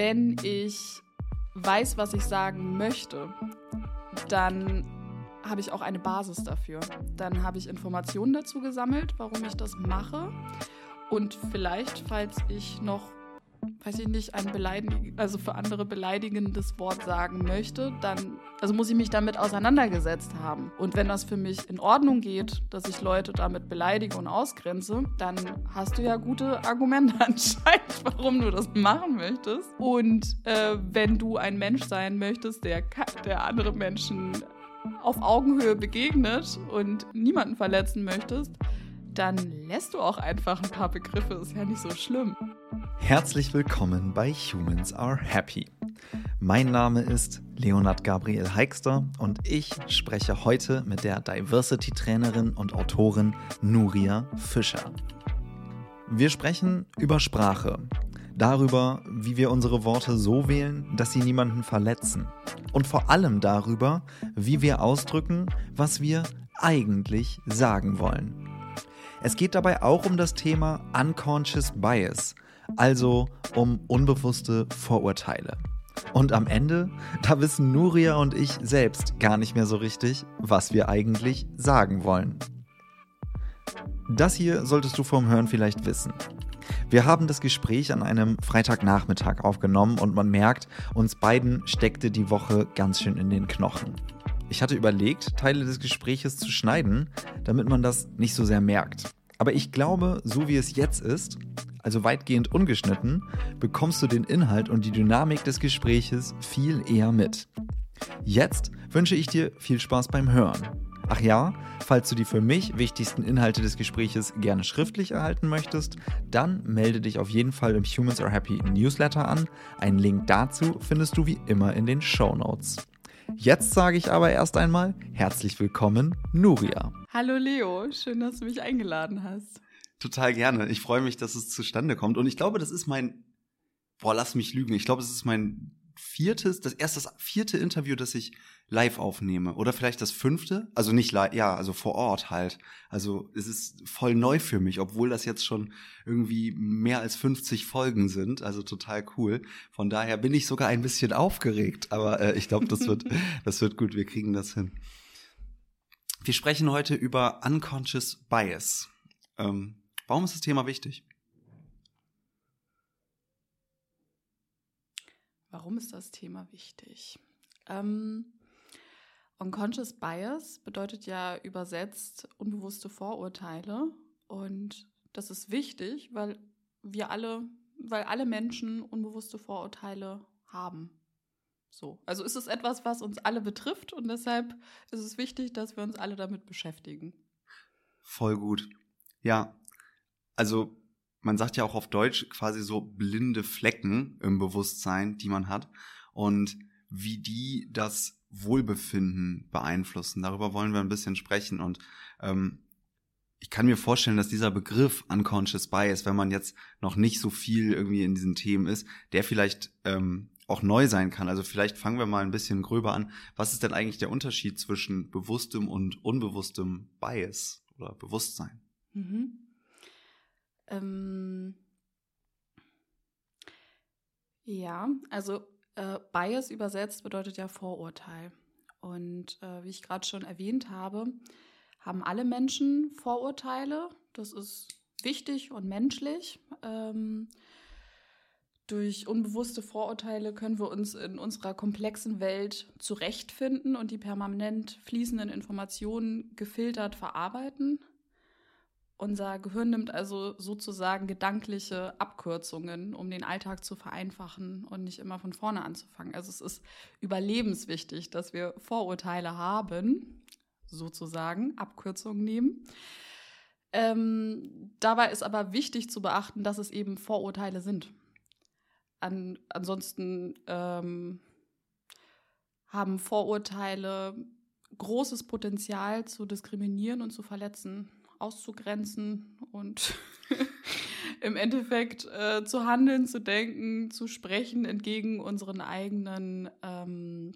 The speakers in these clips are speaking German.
wenn ich weiß, was ich sagen möchte, dann habe ich auch eine Basis dafür. Dann habe ich Informationen dazu gesammelt, warum ich das mache. Und vielleicht, falls ich noch weiß ich nicht, ein beleidigen, also für andere beleidigendes Wort sagen möchte, dann, also muss ich mich damit auseinandergesetzt haben. Und wenn das für mich in Ordnung geht, dass ich Leute damit beleidige und ausgrenze, dann hast du ja gute Argumente anscheinend, warum du das machen möchtest. Und äh, wenn du ein Mensch sein möchtest, der, der andere Menschen auf Augenhöhe begegnet und niemanden verletzen möchtest, dann lässt du auch einfach ein paar Begriffe, ist ja nicht so schlimm. Herzlich willkommen bei Humans Are Happy. Mein Name ist Leonard Gabriel Heikster und ich spreche heute mit der Diversity-Trainerin und Autorin Nuria Fischer. Wir sprechen über Sprache, darüber, wie wir unsere Worte so wählen, dass sie niemanden verletzen und vor allem darüber, wie wir ausdrücken, was wir eigentlich sagen wollen. Es geht dabei auch um das Thema Unconscious Bias, also um unbewusste Vorurteile. Und am Ende, da wissen Nuria und ich selbst gar nicht mehr so richtig, was wir eigentlich sagen wollen. Das hier solltest du vom Hören vielleicht wissen. Wir haben das Gespräch an einem Freitagnachmittag aufgenommen und man merkt, uns beiden steckte die Woche ganz schön in den Knochen. Ich hatte überlegt, Teile des Gespräches zu schneiden, damit man das nicht so sehr merkt. Aber ich glaube, so wie es jetzt ist, also weitgehend ungeschnitten, bekommst du den Inhalt und die Dynamik des Gespräches viel eher mit. Jetzt wünsche ich dir viel Spaß beim Hören. Ach ja, falls du die für mich wichtigsten Inhalte des Gespräches gerne schriftlich erhalten möchtest, dann melde dich auf jeden Fall im Humans Are Happy Newsletter an. Einen Link dazu findest du wie immer in den Show Notes. Jetzt sage ich aber erst einmal herzlich willkommen, Nuria. Hallo Leo, schön, dass du mich eingeladen hast. Total gerne. Ich freue mich, dass es zustande kommt. Und ich glaube, das ist mein, boah, lass mich lügen. Ich glaube, es ist mein viertes, das erste, das vierte Interview, das ich live aufnehme. Oder vielleicht das fünfte. Also nicht live, ja, also vor Ort halt. Also es ist voll neu für mich, obwohl das jetzt schon irgendwie mehr als 50 Folgen sind. Also total cool. Von daher bin ich sogar ein bisschen aufgeregt. Aber äh, ich glaube, das wird, das wird gut. Wir kriegen das hin. Wir sprechen heute über Unconscious Bias. Ähm, warum ist das Thema wichtig? Warum ist das Thema wichtig? Ähm, Unconscious Bias bedeutet ja übersetzt unbewusste Vorurteile. Und das ist wichtig, weil wir alle, weil alle Menschen unbewusste Vorurteile haben. So. Also ist es etwas, was uns alle betrifft und deshalb ist es wichtig, dass wir uns alle damit beschäftigen. Voll gut. Ja. Also man sagt ja auch auf Deutsch quasi so blinde Flecken im Bewusstsein, die man hat und wie die das Wohlbefinden beeinflussen. Darüber wollen wir ein bisschen sprechen und ähm, ich kann mir vorstellen, dass dieser Begriff Unconscious Bias, wenn man jetzt noch nicht so viel irgendwie in diesen Themen ist, der vielleicht ähm, auch neu sein kann. Also vielleicht fangen wir mal ein bisschen gröber an. Was ist denn eigentlich der Unterschied zwischen bewusstem und unbewusstem Bias oder Bewusstsein? Mhm. Ähm ja, also äh, Bias übersetzt bedeutet ja Vorurteil. Und äh, wie ich gerade schon erwähnt habe, haben alle Menschen Vorurteile. Das ist wichtig und menschlich. Ähm, durch unbewusste Vorurteile können wir uns in unserer komplexen Welt zurechtfinden und die permanent fließenden Informationen gefiltert verarbeiten. Unser Gehirn nimmt also sozusagen gedankliche Abkürzungen, um den Alltag zu vereinfachen und nicht immer von vorne anzufangen. Also es ist überlebenswichtig, dass wir Vorurteile haben, sozusagen Abkürzungen nehmen. Ähm, dabei ist aber wichtig zu beachten, dass es eben Vorurteile sind. An, ansonsten ähm, haben Vorurteile großes Potenzial zu diskriminieren und zu verletzen auszugrenzen und im Endeffekt äh, zu handeln, zu denken, zu sprechen entgegen unseren eigenen ähm,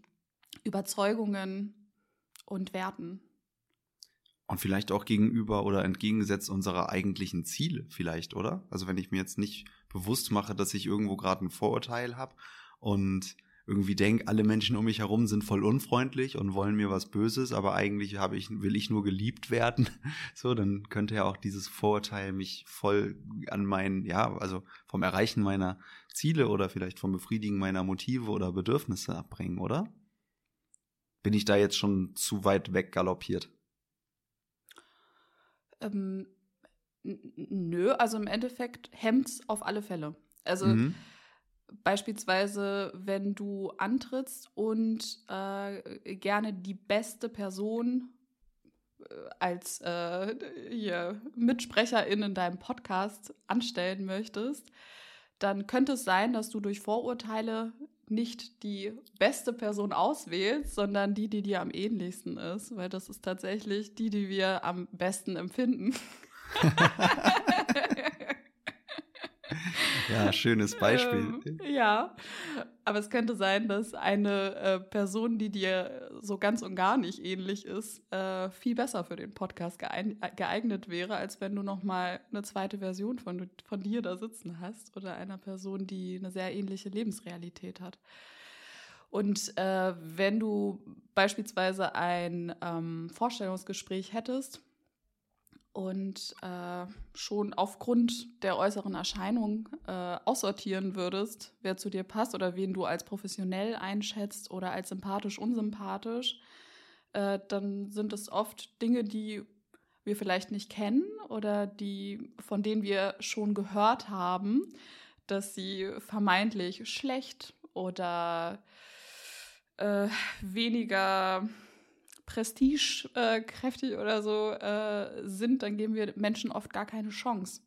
Überzeugungen und Werten. Und vielleicht auch gegenüber oder entgegengesetzt unserer eigentlichen Ziele, vielleicht, oder? Also wenn ich mir jetzt nicht bewusst mache, dass ich irgendwo gerade ein Vorurteil habe und irgendwie denke, alle Menschen um mich herum sind voll unfreundlich und wollen mir was Böses, aber eigentlich habe ich, will ich nur geliebt werden. So, dann könnte ja auch dieses Vorurteil mich voll an meinen, ja, also vom Erreichen meiner Ziele oder vielleicht vom Befriedigen meiner Motive oder Bedürfnisse abbringen, oder? Bin ich da jetzt schon zu weit weg galoppiert? Ähm, nö, also im Endeffekt hemmt es auf alle Fälle. Also mhm. Beispielsweise, wenn du antrittst und äh, gerne die beste Person äh, als äh, hier Mitsprecherin in deinem Podcast anstellen möchtest, dann könnte es sein, dass du durch Vorurteile nicht die beste Person auswählst, sondern die, die dir am ähnlichsten ist, weil das ist tatsächlich die, die wir am besten empfinden. ja, schönes Beispiel. Ähm, ja, aber es könnte sein, dass eine äh, Person, die dir so ganz und gar nicht ähnlich ist, äh, viel besser für den Podcast geeignet wäre, als wenn du noch mal eine zweite Version von, von dir da sitzen hast oder einer Person, die eine sehr ähnliche Lebensrealität hat. Und äh, wenn du beispielsweise ein ähm, Vorstellungsgespräch hättest, und äh, schon aufgrund der äußeren Erscheinung äh, aussortieren würdest, wer zu dir passt oder wen du als professionell einschätzt oder als sympathisch, unsympathisch, äh, dann sind es oft Dinge, die wir vielleicht nicht kennen oder die, von denen wir schon gehört haben, dass sie vermeintlich schlecht oder äh, weniger prestigekräftig äh, oder so äh, sind, dann geben wir Menschen oft gar keine Chance.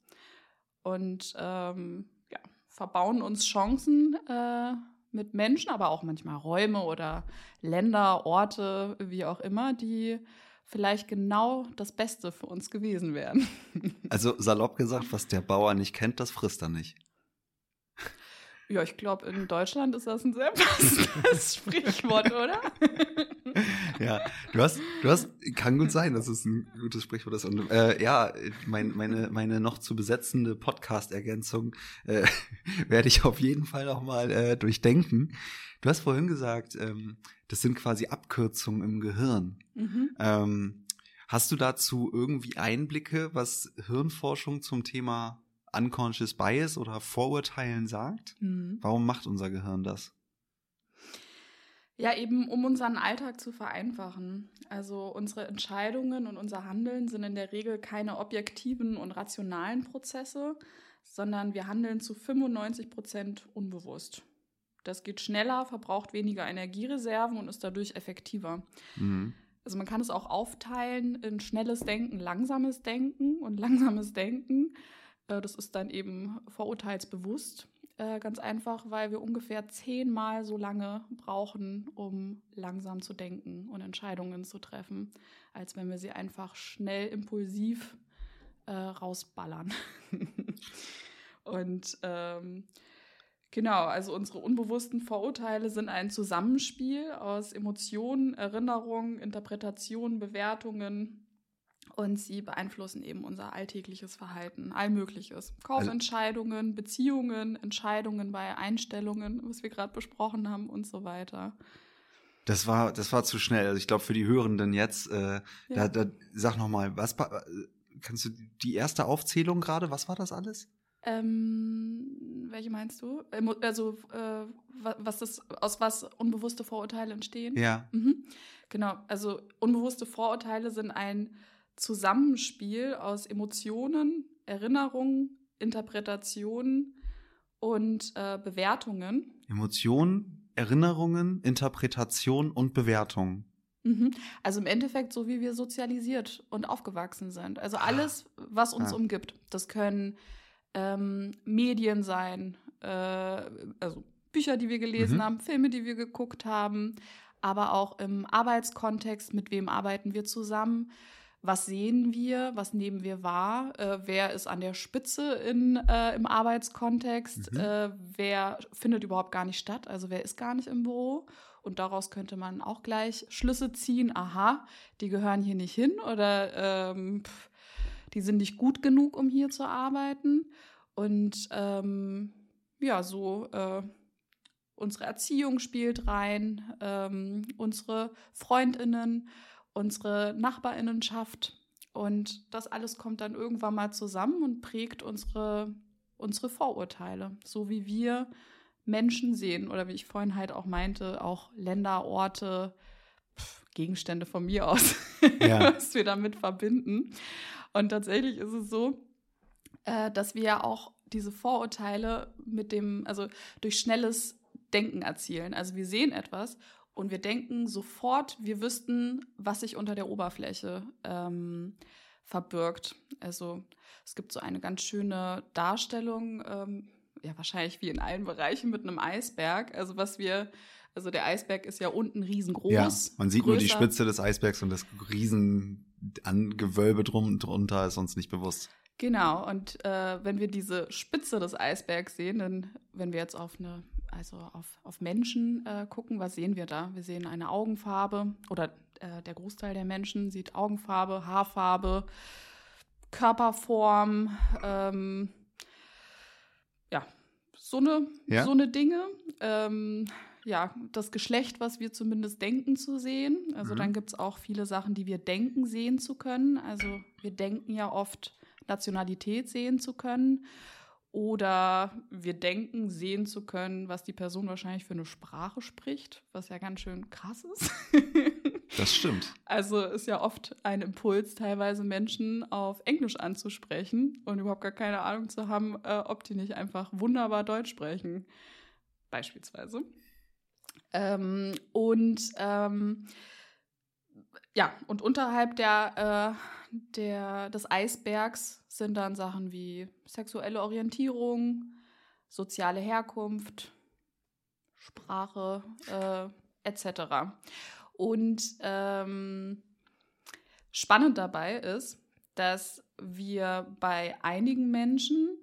Und ähm, ja, verbauen uns Chancen äh, mit Menschen, aber auch manchmal Räume oder Länder, Orte, wie auch immer, die vielleicht genau das Beste für uns gewesen wären. Also salopp gesagt, was der Bauer nicht kennt, das frisst er nicht. Ja, ich glaube, in Deutschland ist das ein sehr passendes Sprichwort, oder? ja, du hast, du hast, kann gut sein, dass es ein gutes Sprichwort ist. Und äh, ja, mein, meine, meine noch zu besetzende Podcast-Ergänzung äh, werde ich auf jeden Fall noch mal äh, durchdenken. Du hast vorhin gesagt, ähm, das sind quasi Abkürzungen im Gehirn. Mhm. Ähm, hast du dazu irgendwie Einblicke, was Hirnforschung zum Thema Unconscious Bias oder Vorurteilen sagt? Mhm. Warum macht unser Gehirn das? Ja, eben um unseren Alltag zu vereinfachen. Also unsere Entscheidungen und unser Handeln sind in der Regel keine objektiven und rationalen Prozesse, sondern wir handeln zu 95 Prozent unbewusst. Das geht schneller, verbraucht weniger Energiereserven und ist dadurch effektiver. Mhm. Also man kann es auch aufteilen in schnelles Denken, langsames Denken und langsames Denken. Äh, das ist dann eben vorurteilsbewusst. Äh, ganz einfach, weil wir ungefähr zehnmal so lange brauchen, um langsam zu denken und Entscheidungen zu treffen, als wenn wir sie einfach schnell impulsiv äh, rausballern. und ähm, genau, also unsere unbewussten Vorurteile sind ein Zusammenspiel aus Emotionen, Erinnerungen, Interpretationen, Bewertungen und sie beeinflussen eben unser alltägliches Verhalten, allmögliches. Kaufentscheidungen, Beziehungen, Entscheidungen bei Einstellungen, was wir gerade besprochen haben und so weiter. Das war, das war zu schnell. Also ich glaube für die Hörenden jetzt, äh, ja. da, da, sag noch mal, was kannst du die erste Aufzählung gerade? Was war das alles? Ähm, welche meinst du? Also äh, was das aus was unbewusste Vorurteile entstehen? Ja. Mhm. Genau. Also unbewusste Vorurteile sind ein Zusammenspiel aus Emotionen, Erinnerungen, Interpretationen und äh, Bewertungen. Emotionen, Erinnerungen, Interpretation und Bewertung. Mhm. Also im Endeffekt so, wie wir sozialisiert und aufgewachsen sind. Also alles, was uns ja. umgibt. Das können ähm, Medien sein, äh, also Bücher, die wir gelesen mhm. haben, Filme, die wir geguckt haben, aber auch im Arbeitskontext, mit wem arbeiten wir zusammen was sehen wir, was nehmen wir wahr, äh, wer ist an der Spitze in, äh, im Arbeitskontext, mhm. äh, wer findet überhaupt gar nicht statt, also wer ist gar nicht im Büro. Und daraus könnte man auch gleich Schlüsse ziehen, aha, die gehören hier nicht hin oder ähm, pff, die sind nicht gut genug, um hier zu arbeiten. Und ähm, ja, so äh, unsere Erziehung spielt rein, ähm, unsere Freundinnen, unsere Nachbarinnenschaft. Und das alles kommt dann irgendwann mal zusammen und prägt unsere, unsere Vorurteile, so wie wir Menschen sehen oder wie ich vorhin halt auch meinte, auch Länder, Orte, pff, Gegenstände von mir aus, ja. was wir damit verbinden. Und tatsächlich ist es so, äh, dass wir ja auch diese Vorurteile mit dem, also durch schnelles Denken erzielen. Also wir sehen etwas und wir denken sofort, wir wüssten, was sich unter der Oberfläche ähm, verbirgt. Also es gibt so eine ganz schöne Darstellung, ähm, ja wahrscheinlich wie in allen Bereichen mit einem Eisberg. Also was wir, also der Eisberg ist ja unten riesengroß. Ja, man sieht größer. nur die Spitze des Eisbergs und das Riesengewölbe drum drunter ist uns nicht bewusst. Genau, und äh, wenn wir diese Spitze des Eisbergs sehen, dann, wenn wir jetzt auf eine, also auf, auf Menschen äh, gucken, was sehen wir da? Wir sehen eine Augenfarbe oder äh, der Großteil der Menschen sieht Augenfarbe, Haarfarbe, Körperform, ähm, ja, so eine, ja? so eine Dinge. Ähm, ja, das Geschlecht, was wir zumindest denken zu sehen. Also mhm. dann gibt es auch viele Sachen, die wir denken sehen zu können. Also wir denken ja oft Nationalität sehen zu können. Oder wir denken, sehen zu können, was die Person wahrscheinlich für eine Sprache spricht, was ja ganz schön krass ist. Das stimmt. Also ist ja oft ein Impuls, teilweise Menschen auf Englisch anzusprechen und überhaupt gar keine Ahnung zu haben, äh, ob die nicht einfach wunderbar Deutsch sprechen. Beispielsweise. Ähm, und ähm, ja, und unterhalb der, äh, der, des Eisbergs sind dann Sachen wie sexuelle Orientierung, soziale Herkunft, Sprache äh, etc. Und ähm, spannend dabei ist, dass wir bei einigen Menschen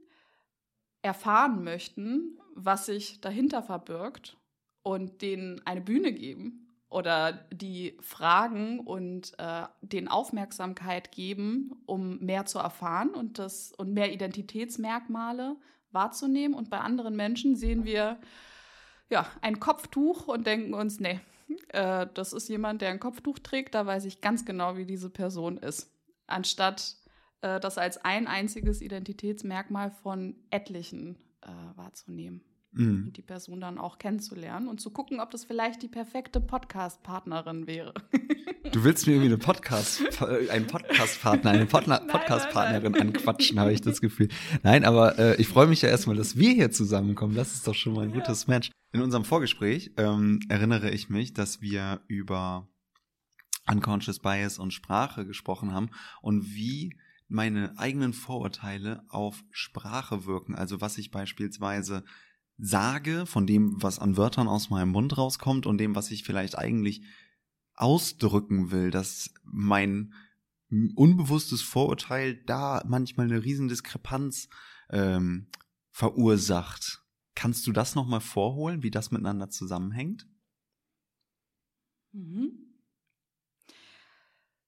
erfahren möchten, was sich dahinter verbirgt und denen eine Bühne geben oder die fragen und äh, den Aufmerksamkeit geben, um mehr zu erfahren und, das, und mehr Identitätsmerkmale wahrzunehmen. Und bei anderen Menschen sehen wir ja, ein Kopftuch und denken uns, nee, äh, das ist jemand, der ein Kopftuch trägt, da weiß ich ganz genau, wie diese Person ist. Anstatt äh, das als ein einziges Identitätsmerkmal von etlichen äh, wahrzunehmen mhm. die Person dann auch kennenzulernen und zu gucken, ob das vielleicht die perfekte Podcast-Partnerin wäre. Du willst mir irgendwie eine Podcast, einen Podcast-Partner, eine Podcast-Partnerin anquatschen, habe ich das Gefühl. Nein, aber äh, ich freue mich ja erstmal, dass wir hier zusammenkommen. Das ist doch schon mal ein gutes Match. In unserem Vorgespräch ähm, erinnere ich mich, dass wir über Unconscious Bias und Sprache gesprochen haben und wie meine eigenen Vorurteile auf Sprache wirken. Also was ich beispielsweise sage, von dem, was an Wörtern aus meinem Mund rauskommt und dem, was ich vielleicht eigentlich ausdrücken will, dass mein unbewusstes Vorurteil da manchmal eine riesen Diskrepanz ähm, verursacht. Kannst du das nochmal vorholen, wie das miteinander zusammenhängt? Mhm.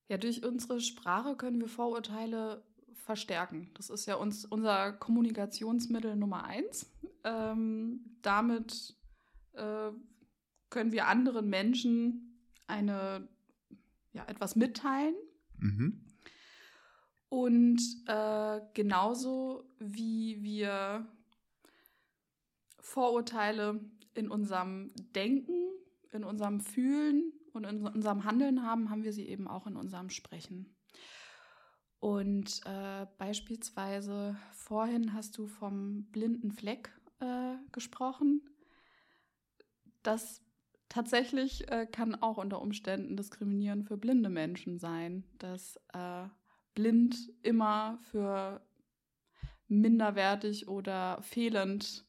Ja, durch unsere Sprache können wir Vorurteile verstärken. Das ist ja uns, unser Kommunikationsmittel Nummer eins. Ähm, damit äh, können wir anderen Menschen eine, ja, etwas mitteilen. Mhm. Und äh, genauso wie wir Vorurteile in unserem Denken, in unserem Fühlen und in unserem Handeln haben, haben wir sie eben auch in unserem Sprechen. Und äh, beispielsweise vorhin hast du vom blinden Fleck äh, gesprochen. Das tatsächlich äh, kann auch unter Umständen diskriminierend für blinde Menschen sein, dass äh, blind immer für minderwertig oder fehlend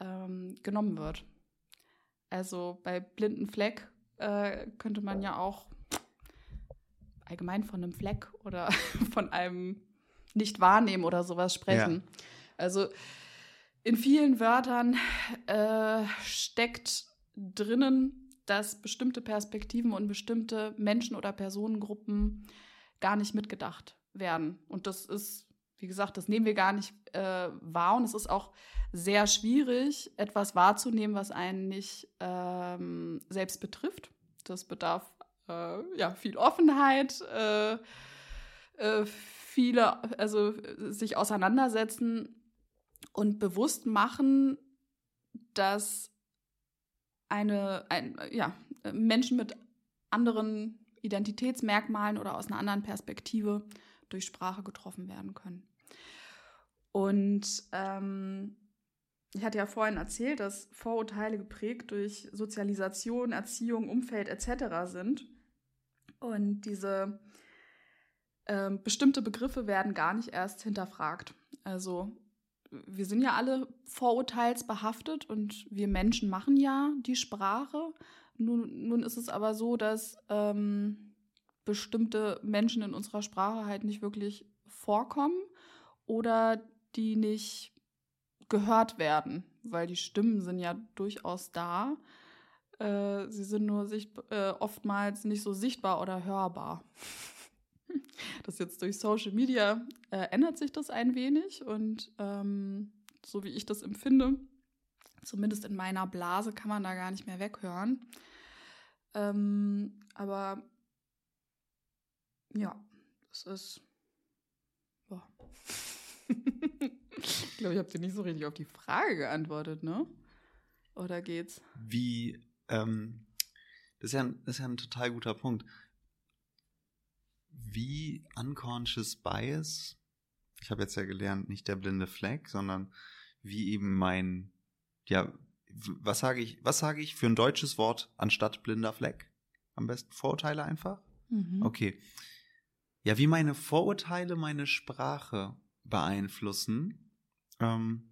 ähm, genommen wird. Also bei blinden Fleck äh, könnte man ja auch allgemein von einem Fleck oder von einem Nicht-Wahrnehmen oder sowas sprechen. Ja. Also in vielen Wörtern äh, steckt drinnen, dass bestimmte Perspektiven und bestimmte Menschen oder Personengruppen gar nicht mitgedacht werden. Und das ist wie gesagt, das nehmen wir gar nicht äh, wahr und es ist auch sehr schwierig, etwas wahrzunehmen, was einen nicht ähm, selbst betrifft. Das bedarf äh, ja viel Offenheit, äh, äh viele, also sich auseinandersetzen und bewusst machen, dass eine, ein, ja, Menschen mit anderen Identitätsmerkmalen oder aus einer anderen Perspektive durch Sprache getroffen werden können. Und ähm, ich hatte ja vorhin erzählt, dass Vorurteile geprägt durch Sozialisation, Erziehung, Umfeld etc. sind. Und diese ähm, bestimmte Begriffe werden gar nicht erst hinterfragt. Also wir sind ja alle vorurteilsbehaftet und wir Menschen machen ja die Sprache. Nun, nun ist es aber so, dass ähm, bestimmte Menschen in unserer Sprache halt nicht wirklich vorkommen oder die nicht gehört werden, weil die Stimmen sind ja durchaus da. Äh, sie sind nur sicht äh, oftmals nicht so sichtbar oder hörbar. Das jetzt durch Social Media äh, ändert sich das ein wenig und ähm, so wie ich das empfinde, zumindest in meiner Blase kann man da gar nicht mehr weghören. Ähm, aber ja, es ist. Boah. ich glaube, ich habe dir nicht so richtig auf die Frage geantwortet, ne? Oder geht's? Wie, ähm, das ist, ja ein, das ist ja ein total guter Punkt. Wie unconscious bias, ich habe jetzt ja gelernt, nicht der blinde Fleck, sondern wie eben mein, ja, was sage ich, was sage ich für ein deutsches Wort anstatt blinder Fleck? Am besten Vorurteile einfach? Mhm. Okay. Ja, wie meine Vorurteile meine Sprache beeinflussen. Ähm,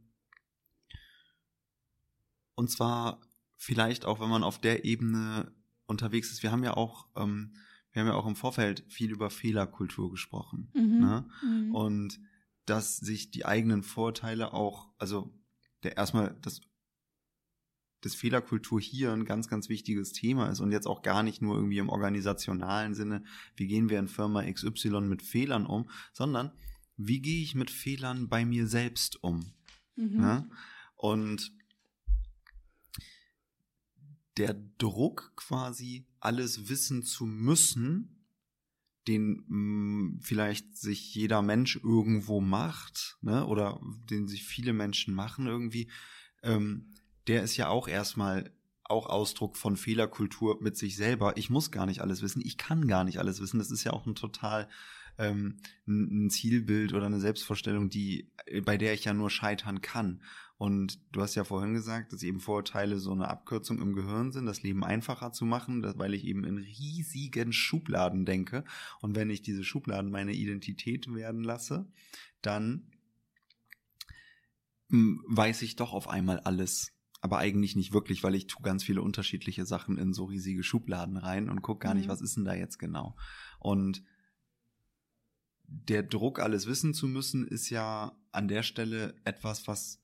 und zwar vielleicht auch, wenn man auf der Ebene unterwegs ist. Wir haben ja auch, ähm, wir haben ja auch im Vorfeld viel über Fehlerkultur gesprochen. Mhm. Ne? Mhm. Und dass sich die eigenen Vorteile auch, also der erstmal das dass Fehlerkultur hier ein ganz, ganz wichtiges Thema ist und jetzt auch gar nicht nur irgendwie im organisationalen Sinne, wie gehen wir in Firma XY mit Fehlern um, sondern wie gehe ich mit Fehlern bei mir selbst um? Mhm. Ne? Und der Druck quasi, alles wissen zu müssen, den mh, mm, vielleicht sich jeder Mensch irgendwo macht, ne, oder den sich viele Menschen machen irgendwie, ähm, der ist ja auch erstmal auch Ausdruck von Fehlerkultur mit sich selber. Ich muss gar nicht alles wissen, ich kann gar nicht alles wissen. Das ist ja auch ein total ähm, ein Zielbild oder eine Selbstvorstellung, die bei der ich ja nur scheitern kann. Und du hast ja vorhin gesagt, dass eben Vorurteile so eine Abkürzung im Gehirn sind, das Leben einfacher zu machen, weil ich eben in riesigen Schubladen denke. Und wenn ich diese Schubladen meine Identität werden lasse, dann weiß ich doch auf einmal alles aber eigentlich nicht wirklich, weil ich tue ganz viele unterschiedliche Sachen in so riesige Schubladen rein und gucke gar mhm. nicht, was ist denn da jetzt genau. Und der Druck, alles wissen zu müssen, ist ja an der Stelle etwas, was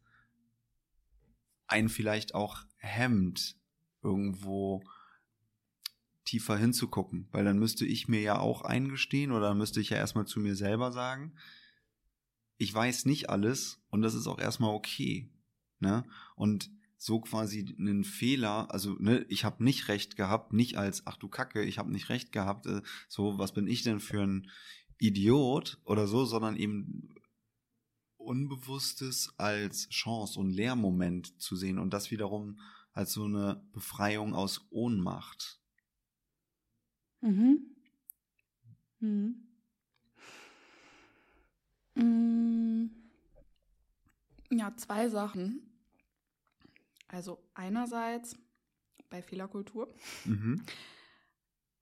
einen vielleicht auch hemmt, irgendwo tiefer hinzugucken, weil dann müsste ich mir ja auch eingestehen oder dann müsste ich ja erstmal zu mir selber sagen, ich weiß nicht alles und das ist auch erstmal okay. Ne? Und so quasi einen Fehler, also ne, ich habe nicht recht gehabt, nicht als ach du Kacke, ich habe nicht recht gehabt, äh, so was bin ich denn für ein Idiot oder so, sondern eben Unbewusstes als Chance und Lehrmoment zu sehen und das wiederum als so eine Befreiung aus Ohnmacht. Mhm. Mhm. Mm. Ja, zwei Sachen. Also einerseits bei Fehlerkultur. Mhm.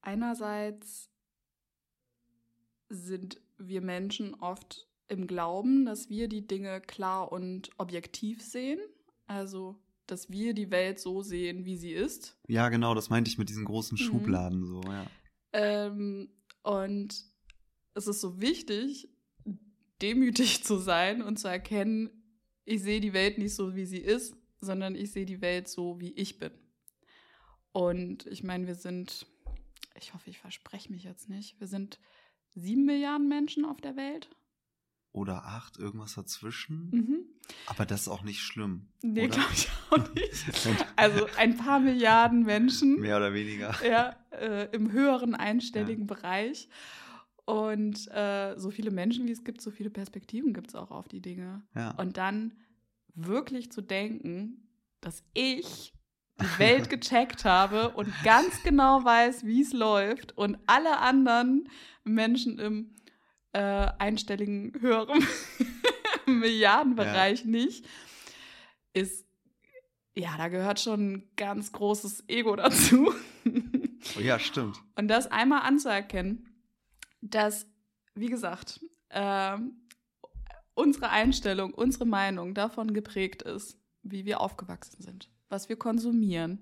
Einerseits sind wir Menschen oft im Glauben, dass wir die Dinge klar und objektiv sehen. Also, dass wir die Welt so sehen, wie sie ist. Ja, genau, das meinte ich mit diesen großen mhm. Schubladen mhm. so, ja. Ähm, und es ist so wichtig, demütig zu sein und zu erkennen, ich sehe die Welt nicht so, wie sie ist, sondern ich sehe die Welt so, wie ich bin. Und ich meine, wir sind, ich hoffe, ich verspreche mich jetzt nicht, wir sind sieben Milliarden Menschen auf der Welt. oder acht, irgendwas dazwischen. Mhm. Aber das ist auch nicht schlimm. Nee, glaube ich auch nicht. Also ein paar Milliarden Menschen. Mehr oder weniger. Ja, äh, im höheren einstelligen Bereich. Und äh, so viele Menschen, wie es gibt, so viele Perspektiven gibt es auch auf die Dinge. Ja. Und dann wirklich zu denken, dass ich die Welt gecheckt habe und ganz genau weiß, wie es läuft und alle anderen Menschen im äh, einstelligen höheren Milliardenbereich nicht, ist, ja, da gehört schon ein ganz großes Ego dazu. Oh ja, stimmt. Und das einmal anzuerkennen, dass, wie gesagt, ähm, unsere Einstellung, unsere Meinung davon geprägt ist, wie wir aufgewachsen sind, was wir konsumieren,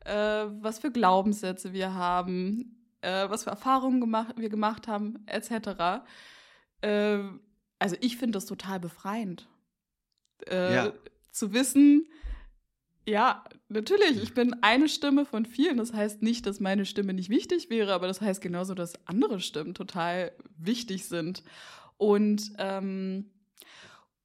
äh, was für Glaubenssätze wir haben, äh, was für Erfahrungen gemacht, wir gemacht haben, etc. Äh, also ich finde das total befreiend, äh, Ja. zu wissen, ja, natürlich, ich bin eine Stimme von vielen. Das heißt nicht, dass meine Stimme nicht wichtig wäre, aber das heißt genauso, dass andere Stimmen total wichtig sind. Und ähm,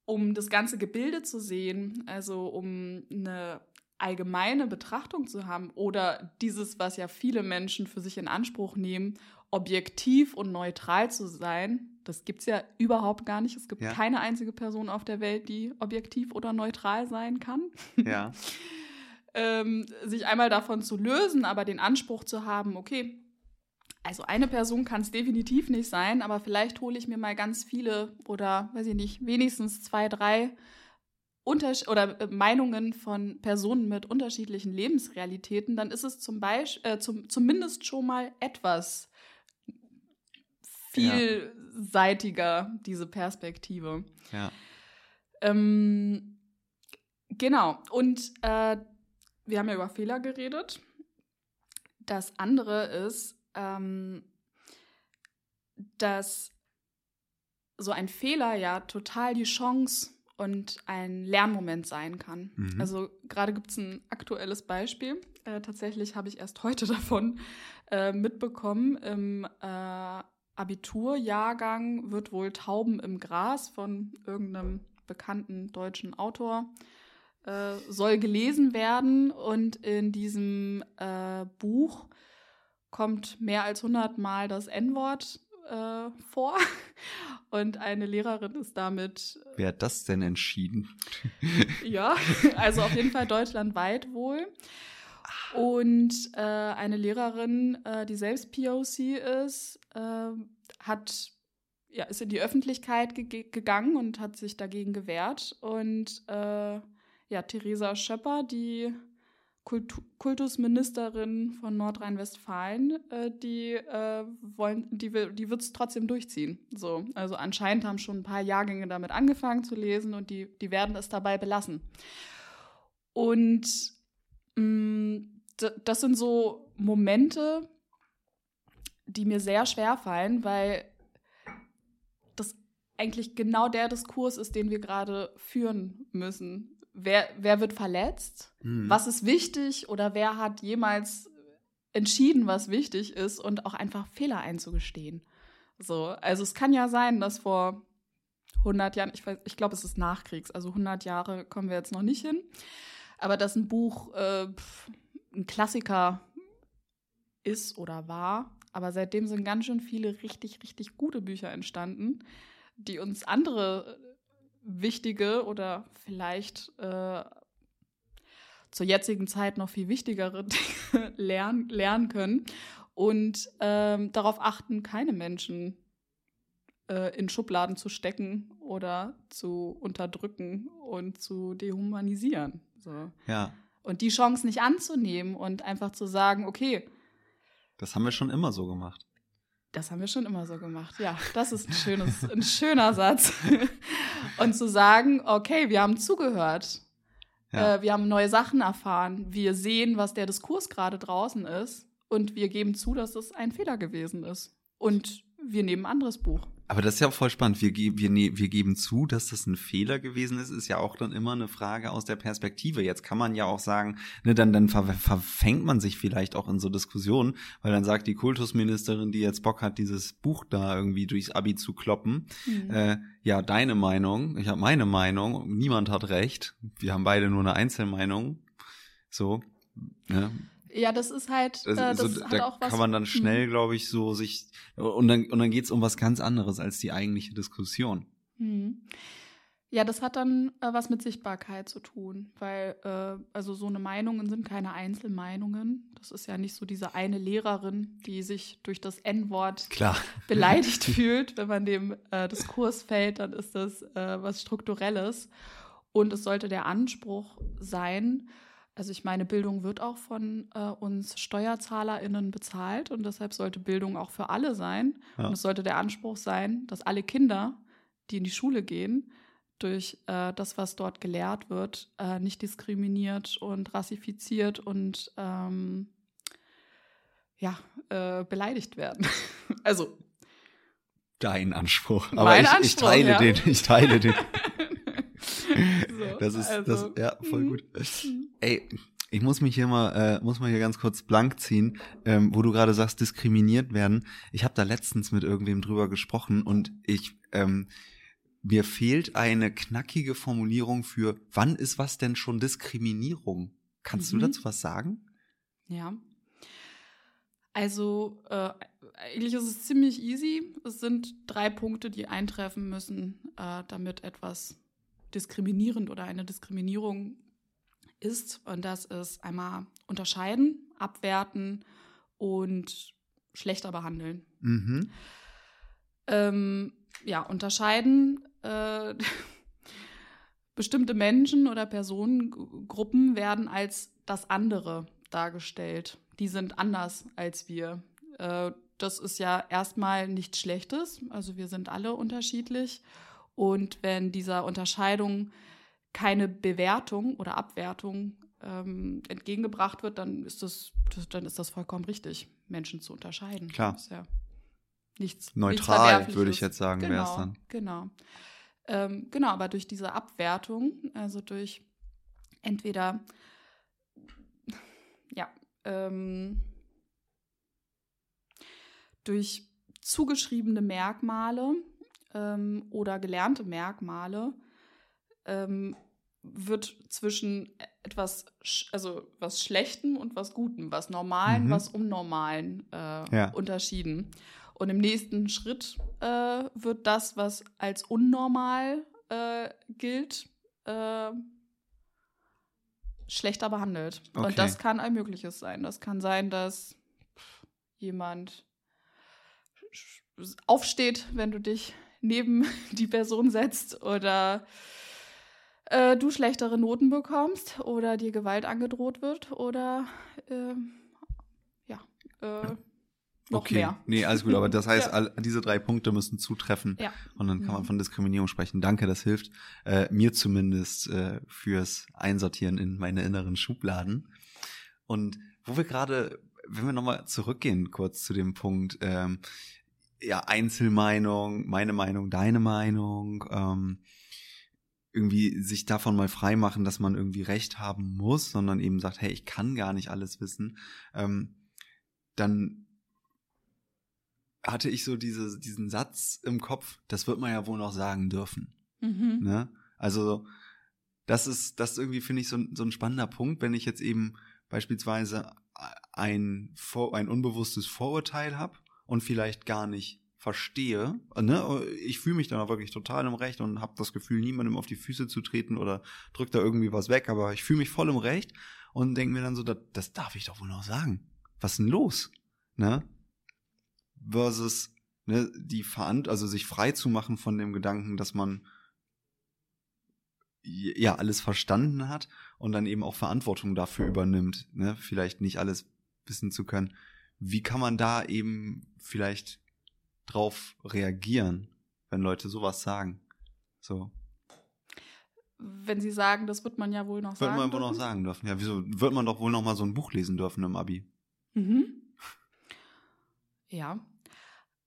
um das ganze Gebilde zu sehen, also um eine allgemeine Betrachtung zu haben oder dieses, was ja viele Menschen für sich in Anspruch nehmen, objektiv und neutral zu sein, das gibt es ja überhaupt gar nicht. Es gibt Ja. keine einzige Person auf der Welt, die objektiv oder neutral sein kann. Ja. ähm, sich einmal davon zu lösen, aber den Anspruch zu haben, okay, also eine Person kann es definitiv nicht sein, aber vielleicht hole ich mir mal ganz viele oder weiß ich nicht, wenigstens zwei, drei Unters oder äh, Meinungen von Personen mit unterschiedlichen Lebensrealitäten, dann ist es zum Beispiel äh, zum, zumindest schon mal etwas vielseitiger, diese Perspektive. Ja. Ähm, genau. Und äh, wir haben ja über Fehler geredet. Das andere ist, ähm, dass so ein Fehler ja total die Chance und ein Lernmoment sein kann. Mhm. Also gerade gibt es ein aktuelles Beispiel. Äh, tatsächlich habe ich erst heute davon äh, mitbekommen. Im äh, Abiturjahrgang wird wohl Tauben im Gras von irgendeinem bekannten deutschen Autor äh, soll gelesen werden und in diesem äh, Buch kommt mehr als 100 Mal das N-Wort äh, vor und eine Lehrerin ist damit Wer hat das denn entschieden? ja, also auf jeden Fall deutschlandweit wohl. Und äh, eine Lehrerin, äh, die selbst POC ist, äh, hat, ja, ist in die Öffentlichkeit ge gegangen und hat sich dagegen gewehrt. Und äh, ja, Theresa Schöpper, die Kultu Kultusministerin von Nordrhein-Westfalen, äh, die äh, wollen, die, die wird es trotzdem durchziehen. So, also anscheinend haben schon ein paar Jahrgänge damit angefangen zu lesen und die, die werden es dabei belassen. Und mh, d- das sind so Momente, die mir sehr schwer fallen, weil das eigentlich genau der Diskurs ist, den wir gerade führen müssen. Wer, wer wird verletzt? Mhm. Was ist wichtig oder wer hat jemals entschieden, was wichtig ist und auch einfach Fehler einzugestehen? So, also es kann ja sein, dass vor 100 Jahren, ich, weiß- ich glaube, es ist Nachkriegs, also 100 Jahre kommen wir jetzt noch nicht hin, aber dass ein Buch äh, pf, ein Klassiker ist oder war, aber seitdem sind ganz schön viele richtig, richtig gute Bücher entstanden, die uns andere wichtige oder vielleicht äh, zur jetzigen Zeit noch viel wichtigere Dinge lernen, lernen können und ähm, darauf achten, keine Menschen äh, in Schubladen zu stecken oder zu unterdrücken und zu dehumanisieren. So. Ja, Und die Chance nicht anzunehmen und einfach zu sagen, okay, das haben wir schon immer so gemacht. Das haben wir schon immer so gemacht. Ja, das ist ein, schönes, ein schöner Satz. Und zu sagen, okay, wir haben zugehört. Ja. Äh, wir haben neue Sachen erfahren. Wir sehen, was der Diskurs gerade draußen ist. Und wir geben zu, dass es ein Fehler gewesen ist. Und wir nehmen ein anderes Buch. Aber das ist ja voll spannend. Wir, ge wir, ne wir geben zu, dass das ein Fehler gewesen ist, ist ja auch dann immer eine Frage aus der Perspektive. Jetzt kann man ja auch sagen, ne, dann, dann ver verfängt man sich vielleicht auch in so Diskussionen, weil dann sagt die Kultusministerin, die jetzt Bock hat, dieses Buch da irgendwie durchs Abi zu kloppen, mhm. äh, ja, deine Meinung, ich habe meine Meinung, niemand hat recht, wir haben beide nur eine Einzelmeinung. So, ne? Ja, das ist halt, äh, das so, hat da auch was. Kann man dann schnell, mhm. glaube ich, so sich und dann und dann geht's um was ganz anderes als die eigentliche Diskussion. Mhm. Ja, das hat dann äh, was mit Sichtbarkeit zu tun, weil äh, also so eine Meinungen sind keine Einzelmeinungen. Das ist ja nicht so diese eine Lehrerin, die sich durch das N-Wort beleidigt fühlt, wenn man dem äh, Diskurs fällt, dann ist das äh, was strukturelles und es sollte der Anspruch sein, also ich meine, Bildung wird auch von äh, uns SteuerzahlerInnen bezahlt und deshalb sollte Bildung auch für alle sein. Ja. Und es sollte der Anspruch sein, dass alle Kinder, die in die Schule gehen, durch äh, das, was dort gelehrt wird, äh, nicht diskriminiert und rassifiziert und ähm, ja, äh, beleidigt werden. also dein Anspruch. Aber ich, Anspruch, ich teile ja. den, ich teile den. das ist, also, das, ja, voll gut. Mhm. Ey, ich muss mich hier mal, äh, muss mal hier ganz kurz blank ziehen, ähm, wo du gerade sagst, diskriminiert werden. Ich habe da letztens mit irgendwem drüber gesprochen und ich, ähm, mir fehlt eine knackige Formulierung für, wann ist was denn schon Diskriminierung? Kannst mhm. du dazu was sagen? Ja. Also äh, eigentlich ist es ziemlich easy. Es sind drei Punkte, die eintreffen müssen, äh, damit etwas diskriminierend oder eine Diskriminierung ist. Und das ist einmal unterscheiden, abwerten und schlechter behandeln. Mhm. Ähm, ja, unterscheiden. Äh, bestimmte Menschen oder Personengruppen werden als das andere dargestellt. Die sind anders als wir. Äh, das ist ja erstmal nichts Schlechtes. Also wir sind alle unterschiedlich. Und wenn dieser Unterscheidung keine Bewertung oder Abwertung ähm, entgegengebracht wird, dann ist das, dann ist das vollkommen richtig, Menschen zu unterscheiden. Klar. Das ist ja nichts. Neutral, nichts würde ich jetzt sagen, genau, wäre es dann. Genau. Ähm, genau, aber durch diese Abwertung, also durch entweder ja, ähm, durch zugeschriebene Merkmale, ähm, oder gelernte Merkmale ähm, wird zwischen etwas, also was Schlechtem und was Gutem, was Normalen, mhm. was Unnormalen äh, ja. unterschieden. Und im nächsten Schritt äh, wird das, was als unnormal äh, gilt, äh, schlechter behandelt. Okay. Und das kann ein mögliches sein. Das kann sein, dass jemand aufsteht, wenn du dich neben die Person setzt oder äh, du schlechtere Noten bekommst oder dir Gewalt angedroht wird oder äh, ja, äh, noch okay. mehr. Nee, alles gut, aber das heißt, ja. all, diese drei Punkte müssen zutreffen ja. und dann kann man mhm. von Diskriminierung sprechen. Danke, das hilft äh, mir zumindest äh, fürs Einsortieren in meine inneren Schubladen. Und wo wir gerade, wenn wir nochmal zurückgehen kurz zu dem Punkt, ähm, ja, Einzelmeinung, meine Meinung, deine Meinung, ähm, irgendwie sich davon mal frei machen, dass man irgendwie Recht haben muss, sondern eben sagt, hey, ich kann gar nicht alles wissen, ähm, dann hatte ich so diese, diesen Satz im Kopf, das wird man ja wohl noch sagen dürfen. Mhm. Ne? Also das ist, das irgendwie finde ich so, so ein spannender Punkt, wenn ich jetzt eben beispielsweise ein, ein unbewusstes Vorurteil habe und vielleicht gar nicht verstehe, ne? ich fühle mich dann auch wirklich total im Recht und habe das Gefühl, niemandem auf die Füße zu treten oder drückt da irgendwie was weg, aber ich fühle mich voll im Recht und denke mir dann so, das, das darf ich doch wohl noch sagen. Was ist denn los? Ne? Versus ne, die Verant also sich frei zu machen von dem Gedanken, dass man ja alles verstanden hat und dann eben auch Verantwortung dafür übernimmt, ne? vielleicht nicht alles wissen zu können wie kann man da eben vielleicht drauf reagieren, wenn Leute sowas sagen? So. Wenn sie sagen, das wird man ja wohl noch wird sagen. Wird man wohl noch sagen dürfen. Ja, wieso wird man doch wohl noch mal so ein Buch lesen dürfen im Abi? Mhm. Ja.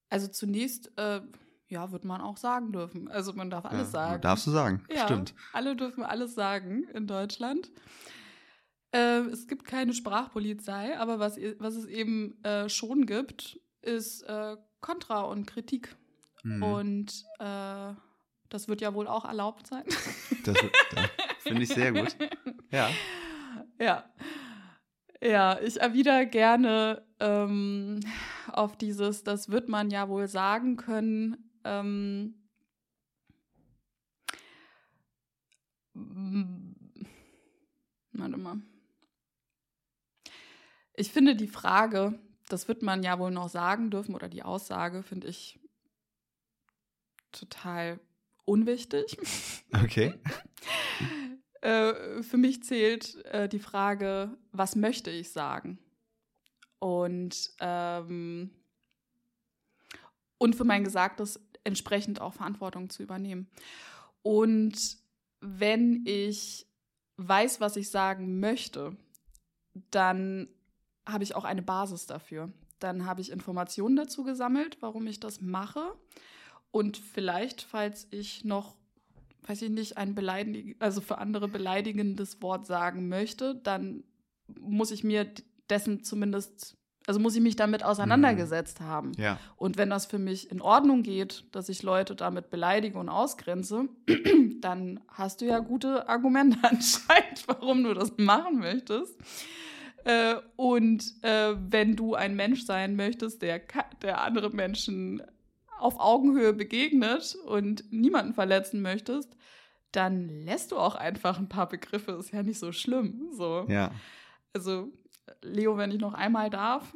Also zunächst, äh, ja, wird man auch sagen dürfen. Also man darf alles ja, sagen. Darfst du sagen, ja, stimmt. Alle dürfen alles sagen in Deutschland. Äh, es gibt keine Sprachpolizei, aber was, was es eben äh, schon gibt, ist äh, Kontra und Kritik. Mhm. Und äh, das wird ja wohl auch erlaubt sein. Das, das finde ich sehr gut. Ja. Ja. Ja, ich erwidere gerne ähm, auf dieses, das wird man ja wohl sagen können. Ähm, warte mal. Ich finde die Frage, das wird man ja wohl noch sagen dürfen, oder die Aussage, finde ich total unwichtig. Okay. äh, für mich zählt äh, die Frage, was möchte ich sagen? Und, ähm, und für mein Gesagtes entsprechend auch Verantwortung zu übernehmen. Und wenn ich weiß, was ich sagen möchte, dann habe ich auch eine Basis dafür. Dann habe ich Informationen dazu gesammelt, warum ich das mache. Und vielleicht, falls ich noch, weiß ich nicht, ein beleidig also für andere beleidigendes Wort sagen möchte, dann muss ich mir dessen zumindest, also muss ich mich damit auseinandergesetzt mhm. haben. Ja. Und wenn das für mich in Ordnung geht, dass ich Leute damit beleidige und ausgrenze, dann hast du ja gute Argumente anscheinend, warum du das machen möchtest. Äh, und äh, wenn du ein Mensch sein möchtest, der, der andere Menschen auf Augenhöhe begegnet und niemanden verletzen möchtest, dann lässt du auch einfach ein paar Begriffe. Ist ja nicht so schlimm. So. Ja. Also, Leo, wenn ich noch einmal darf.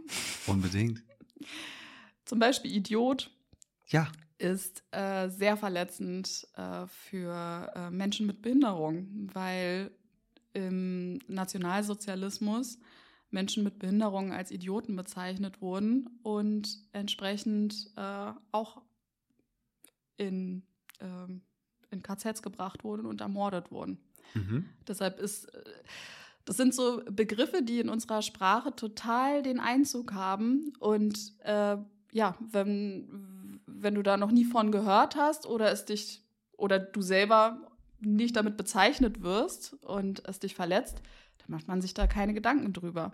Unbedingt. Zum Beispiel Idiot. Ja. Ist äh, sehr verletzend äh, für äh, Menschen mit Behinderung, weil im Nationalsozialismus Menschen mit Behinderungen als Idioten bezeichnet wurden und entsprechend äh, auch in, ähm, in KZs gebracht wurden und ermordet wurden. Mhm. Deshalb ist, äh, das sind so Begriffe, die in unserer Sprache total den Einzug haben. Und äh, ja, wenn, wenn du da noch nie von gehört hast oder es dich oder du selber nicht damit bezeichnet wirst und es dich verletzt, dann macht man sich da keine Gedanken drüber.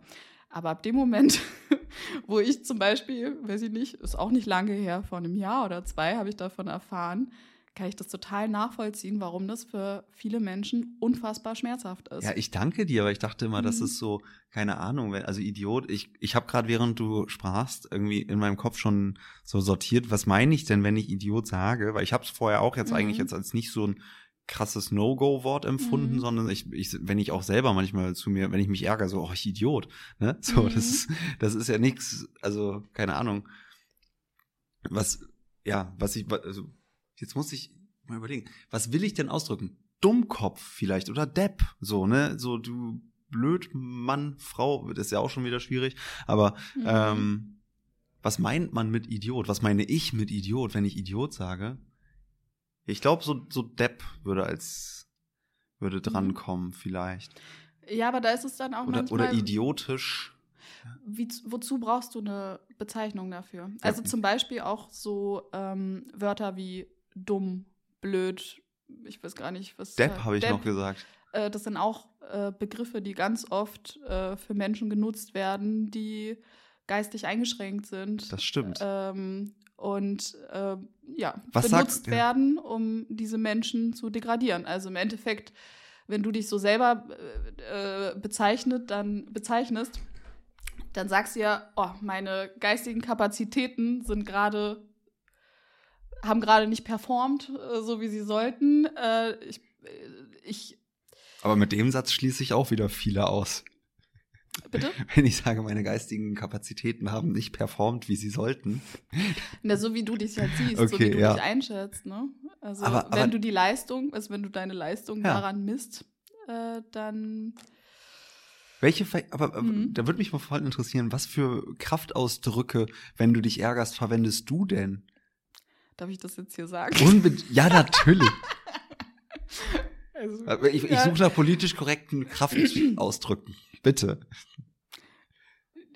Aber ab dem Moment, wo ich zum Beispiel, weiß ich nicht, ist auch nicht lange her, vor einem Jahr oder zwei habe ich davon erfahren, kann ich das total nachvollziehen, warum das für viele Menschen unfassbar schmerzhaft ist. Ja, ich danke dir, aber ich dachte immer, mhm. das ist so, keine Ahnung, also Idiot. Ich, ich habe gerade, während du sprachst, irgendwie in meinem Kopf schon so sortiert, was meine ich denn, wenn ich Idiot sage? Weil ich habe es vorher auch jetzt mhm. eigentlich jetzt als nicht so ein krasses No-Go-Wort empfunden, mhm. sondern ich, ich, wenn ich auch selber manchmal zu mir, wenn ich mich ärgere, so, oh, ich Idiot, ne? So, mhm. das ist, das ist ja nichts, also, keine Ahnung. Was, ja, was ich, also, jetzt muss ich mal überlegen, was will ich denn ausdrücken? Dummkopf vielleicht oder Depp, so, ne? So, du blöd Mann, Frau, das ist ja auch schon wieder schwierig, aber, mhm. ähm, was meint man mit Idiot? Was meine ich mit Idiot, wenn ich Idiot sage? Ich glaube, so, so Depp würde als würde mhm. drankommen, vielleicht. Ja, aber da ist es dann auch oder, manchmal. Oder idiotisch. Wie, wozu brauchst du eine Bezeichnung dafür? Also zum Beispiel auch so ähm, Wörter wie dumm, blöd, ich weiß gar nicht, was. Depp habe ich Depp, noch gesagt. Äh, das sind auch äh, Begriffe, die ganz oft äh, für Menschen genutzt werden, die geistig eingeschränkt sind. Das stimmt. Ähm, und äh, ja, Was benutzt sagt, werden, um diese Menschen zu degradieren. Also im Endeffekt, wenn du dich so selber äh, bezeichnet, dann bezeichnest, dann sagst du ja, oh, meine geistigen Kapazitäten sind gerade haben gerade nicht performt, äh, so wie sie sollten. Äh, ich, äh, ich aber mit dem Satz schließe ich auch wieder viele aus. Bitte? Wenn ich sage, meine geistigen Kapazitäten haben nicht performt, wie sie sollten. Na, so wie du dich halt siehst, okay, so wie du ja. dich einschätzt, ne? Also aber, wenn aber, du die Leistung, also wenn du deine Leistung ja. daran misst, äh, dann. Welche, aber mhm. da würde mich mal voll interessieren, was für Kraftausdrücke, wenn du dich ärgerst, verwendest du denn? Darf ich das jetzt hier sagen? Unbedingt. Ja, natürlich. also, ich, ich suche nach politisch korrekten Kraftausdrücken. Bitte.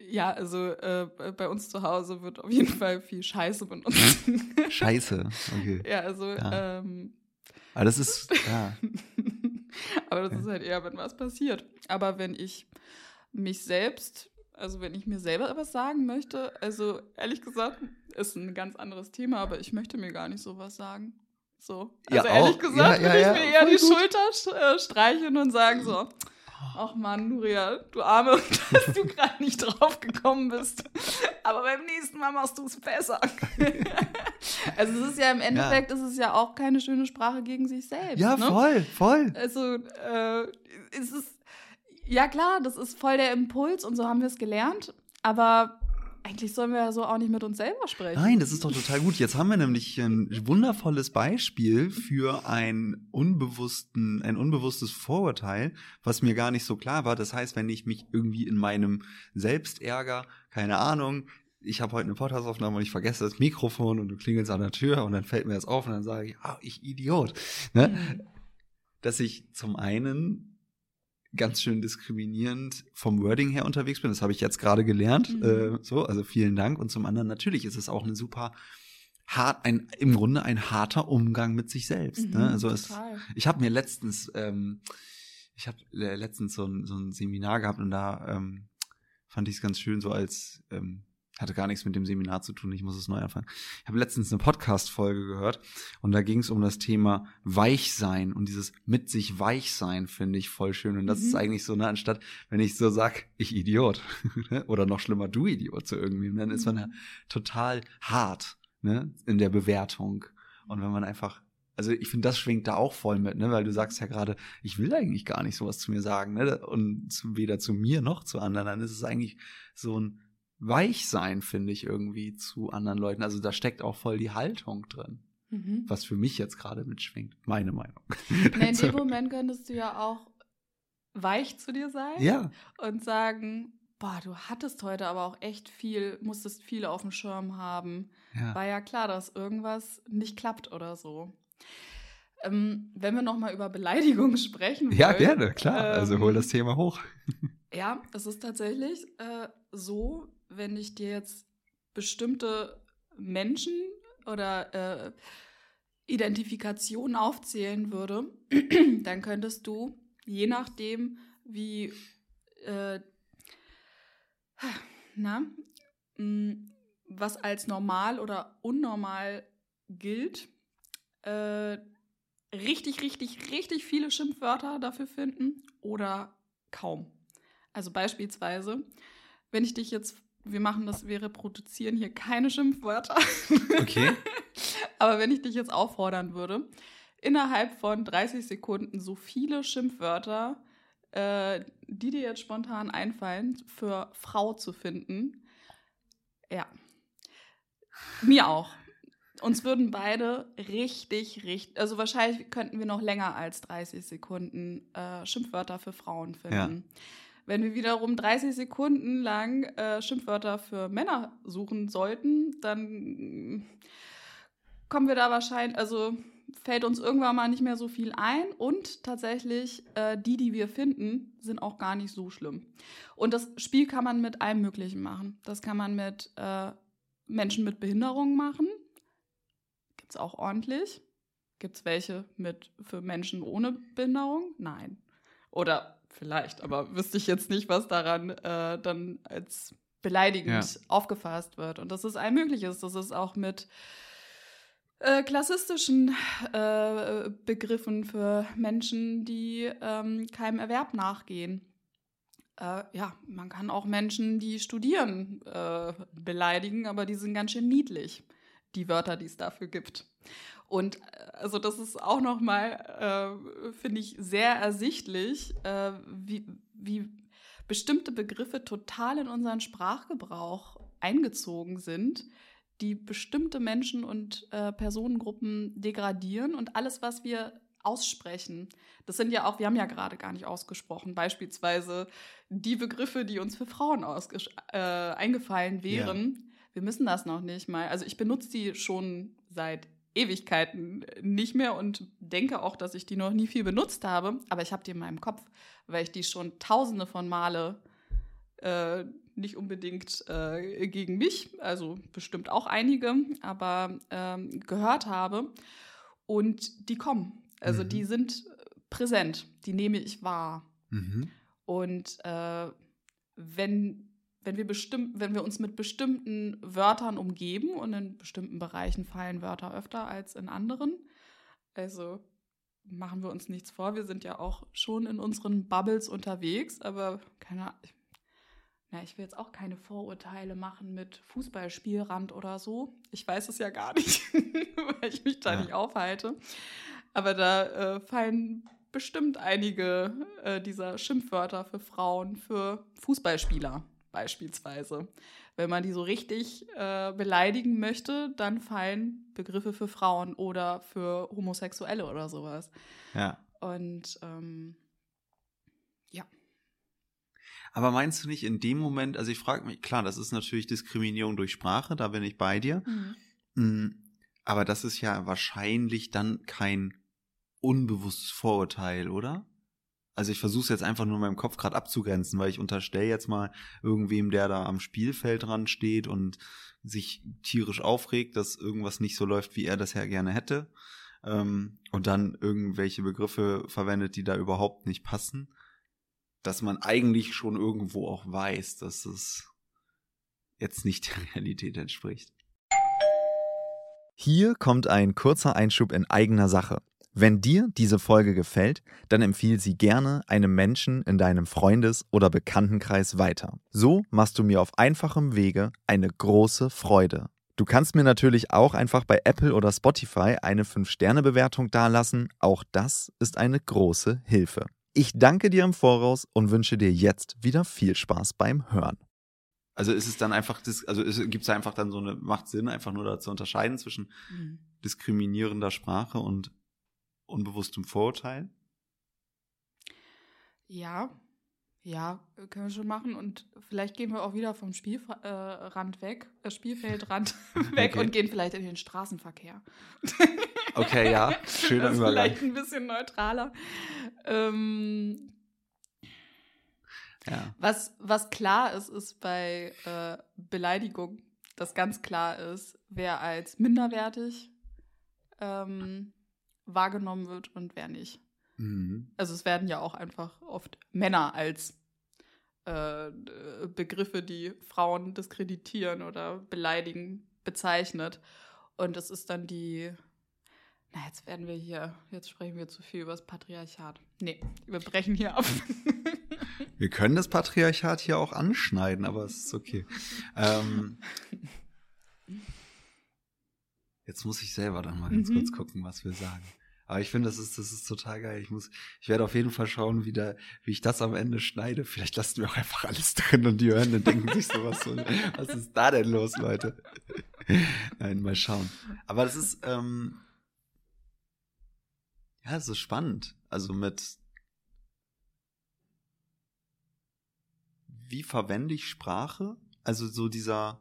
Ja, also äh, bei uns zu Hause wird auf jeden Fall viel Scheiße benutzt. Scheiße, okay. Ja, also. Ja. Ähm, Aber das ist. Ja. Aber das ja. ist halt eher, wenn was passiert. Aber wenn ich mich selbst, also wenn ich mir selber etwas sagen möchte, also ehrlich gesagt, ist ein ganz anderes Thema, aber ich möchte mir gar nicht sowas sagen. So. Also ja, ehrlich auch. gesagt, ja, ja, würde ich mir eher die gut. Schulter äh, streicheln und sagen so, ach man, Nuria, du Arme, dass du gerade nicht drauf gekommen bist. Aber beim nächsten Mal machst du es besser. also es ist ja im Endeffekt, ja. ist es ja auch keine schöne Sprache gegen sich selbst. Ja, ne? voll, voll. Also äh, es ist, ja klar, das ist voll der Impuls und so haben wir es gelernt. Aber eigentlich sollen wir ja so auch nicht mit uns selber sprechen. Nein, das ist doch total gut. Jetzt haben wir nämlich ein wundervolles Beispiel für ein unbewussten, ein unbewusstes Vorurteil, was mir gar nicht so klar war. Das heißt, wenn ich mich irgendwie in meinem Selbstärger, keine Ahnung, ich habe heute eine Podcastaufnahme und ich vergesse das Mikrofon und du klingelst an der Tür und dann fällt mir das auf und dann sage ich, ah, ich Idiot. Ne? Mhm. Dass ich zum einen ganz schön diskriminierend vom Wording her unterwegs bin. Das habe ich jetzt gerade gelernt. Mhm. Äh, so, also vielen Dank. Und zum anderen natürlich ist es auch eine super hart, ein im Grunde ein harter Umgang mit sich selbst. Ne? Mhm, ne? Also es, ich habe mir letztens, ähm, ich habe letztens so ein, so ein Seminar gehabt und da ähm, fand ich es ganz schön so als ähm, hatte gar nichts mit dem Seminar zu tun, ich muss es neu anfangen. Ich habe letztens eine Podcast-Folge gehört und da ging es um das Thema Weichsein und dieses mit sich Weichsein finde ich voll schön. Und das mhm. ist eigentlich so, ne, anstatt, wenn ich so sag, ich Idiot oder noch schlimmer, du Idiot zu irgendwie, dann ist man ja mhm. total hart ne, in der Bewertung. Und wenn man einfach also ich finde, das schwingt da auch voll mit, ne? Weil du sagst ja gerade, ich will eigentlich gar nicht sowas zu mir sagen, ne? Und zu, weder zu mir noch zu anderen. Dann ist es eigentlich so ein weich sein, finde ich irgendwie zu anderen Leuten. Also da steckt auch voll die Haltung drin. Mhm. Was für mich jetzt gerade mitschwingt. Meine Meinung. Na, in dem Moment könntest du ja auch weich zu dir sein. Ja. Und sagen, boah, du hattest heute aber auch echt viel, musstest viel auf dem Schirm haben. Ja. War ja klar, dass irgendwas nicht klappt oder so. Ähm, wenn wir nochmal über Beleidigungen sprechen wollen. Ja, gerne, klar. Ähm, also hol das Thema hoch. Ja, es ist tatsächlich äh, so, wenn ich dir jetzt bestimmte Menschen oder äh, Identifikationen aufzählen würde, dann könntest du, je nachdem, wie, äh, na, hm, was als normal oder unnormal gilt, äh, richtig, richtig, richtig viele Schimpfwörter dafür finden oder kaum. Also beispielsweise, wenn ich dich jetzt wir machen das, wir reproduzieren hier keine Schimpfwörter. Okay. Aber wenn ich dich jetzt auffordern würde, innerhalb von 30 Sekunden so viele Schimpfwörter, äh, die dir jetzt spontan einfallen, für Frau zu finden, ja. Mir auch. Uns würden beide richtig, richtig, also wahrscheinlich könnten wir noch länger als 30 Sekunden äh, Schimpfwörter für Frauen finden. Ja. Wenn wir wiederum 30 Sekunden lang äh, Schimpfwörter für Männer suchen sollten, dann kommen wir da wahrscheinlich, also fällt uns irgendwann mal nicht mehr so viel ein und tatsächlich äh, die, die wir finden, sind auch gar nicht so schlimm. Und das Spiel kann man mit allem Möglichen machen. Das kann man mit äh, Menschen mit Behinderungen machen. Gibt es auch ordentlich. Gibt es welche mit für Menschen ohne Behinderung? Nein. Oder Vielleicht, aber wüsste ich jetzt nicht, was daran äh, dann als beleidigend ja. aufgefasst wird. Und das ist ein mögliches. Das ist auch mit äh, klassistischen äh, Begriffen für Menschen, die ähm, keinem Erwerb nachgehen. Äh, ja, man kann auch Menschen, die studieren, äh, beleidigen, aber die sind ganz schön niedlich, die Wörter, die es dafür gibt. Und äh, also das ist auch nochmal, äh, finde ich, sehr ersichtlich, äh, wie, wie bestimmte Begriffe total in unseren Sprachgebrauch eingezogen sind, die bestimmte Menschen und äh, Personengruppen degradieren und alles, was wir aussprechen. Das sind ja auch, wir haben ja gerade gar nicht ausgesprochen, beispielsweise die Begriffe, die uns für Frauen äh, eingefallen wären. Ja. Wir müssen das noch nicht mal. Also ich benutze die schon seit Ewigkeiten nicht mehr und denke auch, dass ich die noch nie viel benutzt habe. Aber ich habe die in meinem Kopf, weil ich die schon tausende von Male äh, nicht unbedingt äh, gegen mich, also bestimmt auch einige, aber ähm, gehört habe. Und die kommen. Also mhm. die sind präsent, die nehme ich wahr. Mhm. Und äh, wenn, wenn, wir bestimmt, wenn wir uns mit bestimmten Wörtern umgeben und in bestimmten Bereichen fallen Wörter öfter als in anderen, also machen wir uns nichts vor, wir sind ja auch schon in unseren Bubbles unterwegs, aber keine. Ja, ich will jetzt auch keine Vorurteile machen mit Fußballspielrand oder so. Ich weiß es ja gar nicht, weil ich mich da ja. nicht aufhalte. Aber da äh, fallen bestimmt einige äh, dieser Schimpfwörter für Frauen, für Fußballspieler beispielsweise. Wenn man die so richtig äh, beleidigen möchte, dann fallen Begriffe für Frauen oder für Homosexuelle oder sowas. Ja. Und ähm, ja. Aber meinst du nicht in dem Moment, also ich frage mich, klar, das ist natürlich Diskriminierung durch Sprache, da bin ich bei dir. Mhm. Mm, aber das ist ja wahrscheinlich dann kein unbewusstes Vorurteil, oder? Also ich versuche es jetzt einfach nur in meinem Kopf gerade abzugrenzen, weil ich unterstelle jetzt mal irgendwem, der da am Spielfeld dran steht und sich tierisch aufregt, dass irgendwas nicht so läuft, wie er das ja gerne hätte. Ähm, und dann irgendwelche Begriffe verwendet, die da überhaupt nicht passen. Dass man eigentlich schon irgendwo auch weiß, dass es jetzt nicht der Realität entspricht. Hier kommt ein kurzer Einschub in eigener Sache. Wenn dir diese Folge gefällt, dann empfiehl sie gerne einem Menschen in deinem Freundes- oder Bekanntenkreis weiter. So machst du mir auf einfachem Wege eine große Freude. Du kannst mir natürlich auch einfach bei Apple oder Spotify eine 5-Sterne-Bewertung dalassen. Auch das ist eine große Hilfe. Ich danke dir im Voraus und wünsche dir jetzt wieder viel Spaß beim Hören. Also ist es dann einfach, also gibt es einfach dann so eine, macht Sinn, einfach nur da zu unterscheiden zwischen mhm. diskriminierender Sprache und unbewusstem Vorurteil? Ja, ja, können wir schon machen. Und vielleicht gehen wir auch wieder vom Spielrand äh, weg, äh, Spielfeldrand weg okay. und gehen vielleicht in den Straßenverkehr. okay, ja, schöner das Übergang. Vielleicht ein bisschen neutraler. Ähm, ja. was, was klar ist, ist bei äh, Beleidigung, dass ganz klar ist, wer als minderwertig ähm, wahrgenommen wird und wer nicht. Mhm. Also es werden ja auch einfach oft Männer als äh, Begriffe, die Frauen diskreditieren oder beleidigen, bezeichnet. Und es ist dann die, na, jetzt werden wir hier, jetzt sprechen wir zu viel über das Patriarchat. Nee, wir brechen hier ab. wir können das Patriarchat hier auch anschneiden, aber es ist okay. Ähm, Jetzt muss ich selber dann mal ganz mhm. kurz gucken, was wir sagen. Aber ich finde, das ist, das ist total geil. Ich muss, ich werde auf jeden Fall schauen, wie, da, wie ich das am Ende schneide. Vielleicht lassen wir auch einfach alles drin und die hören dann denken sich so, was, so, was ist da denn los, Leute? Nein, mal schauen. Aber das ist, ähm, ja, ist spannend. Also mit, wie verwende ich Sprache? Also so dieser,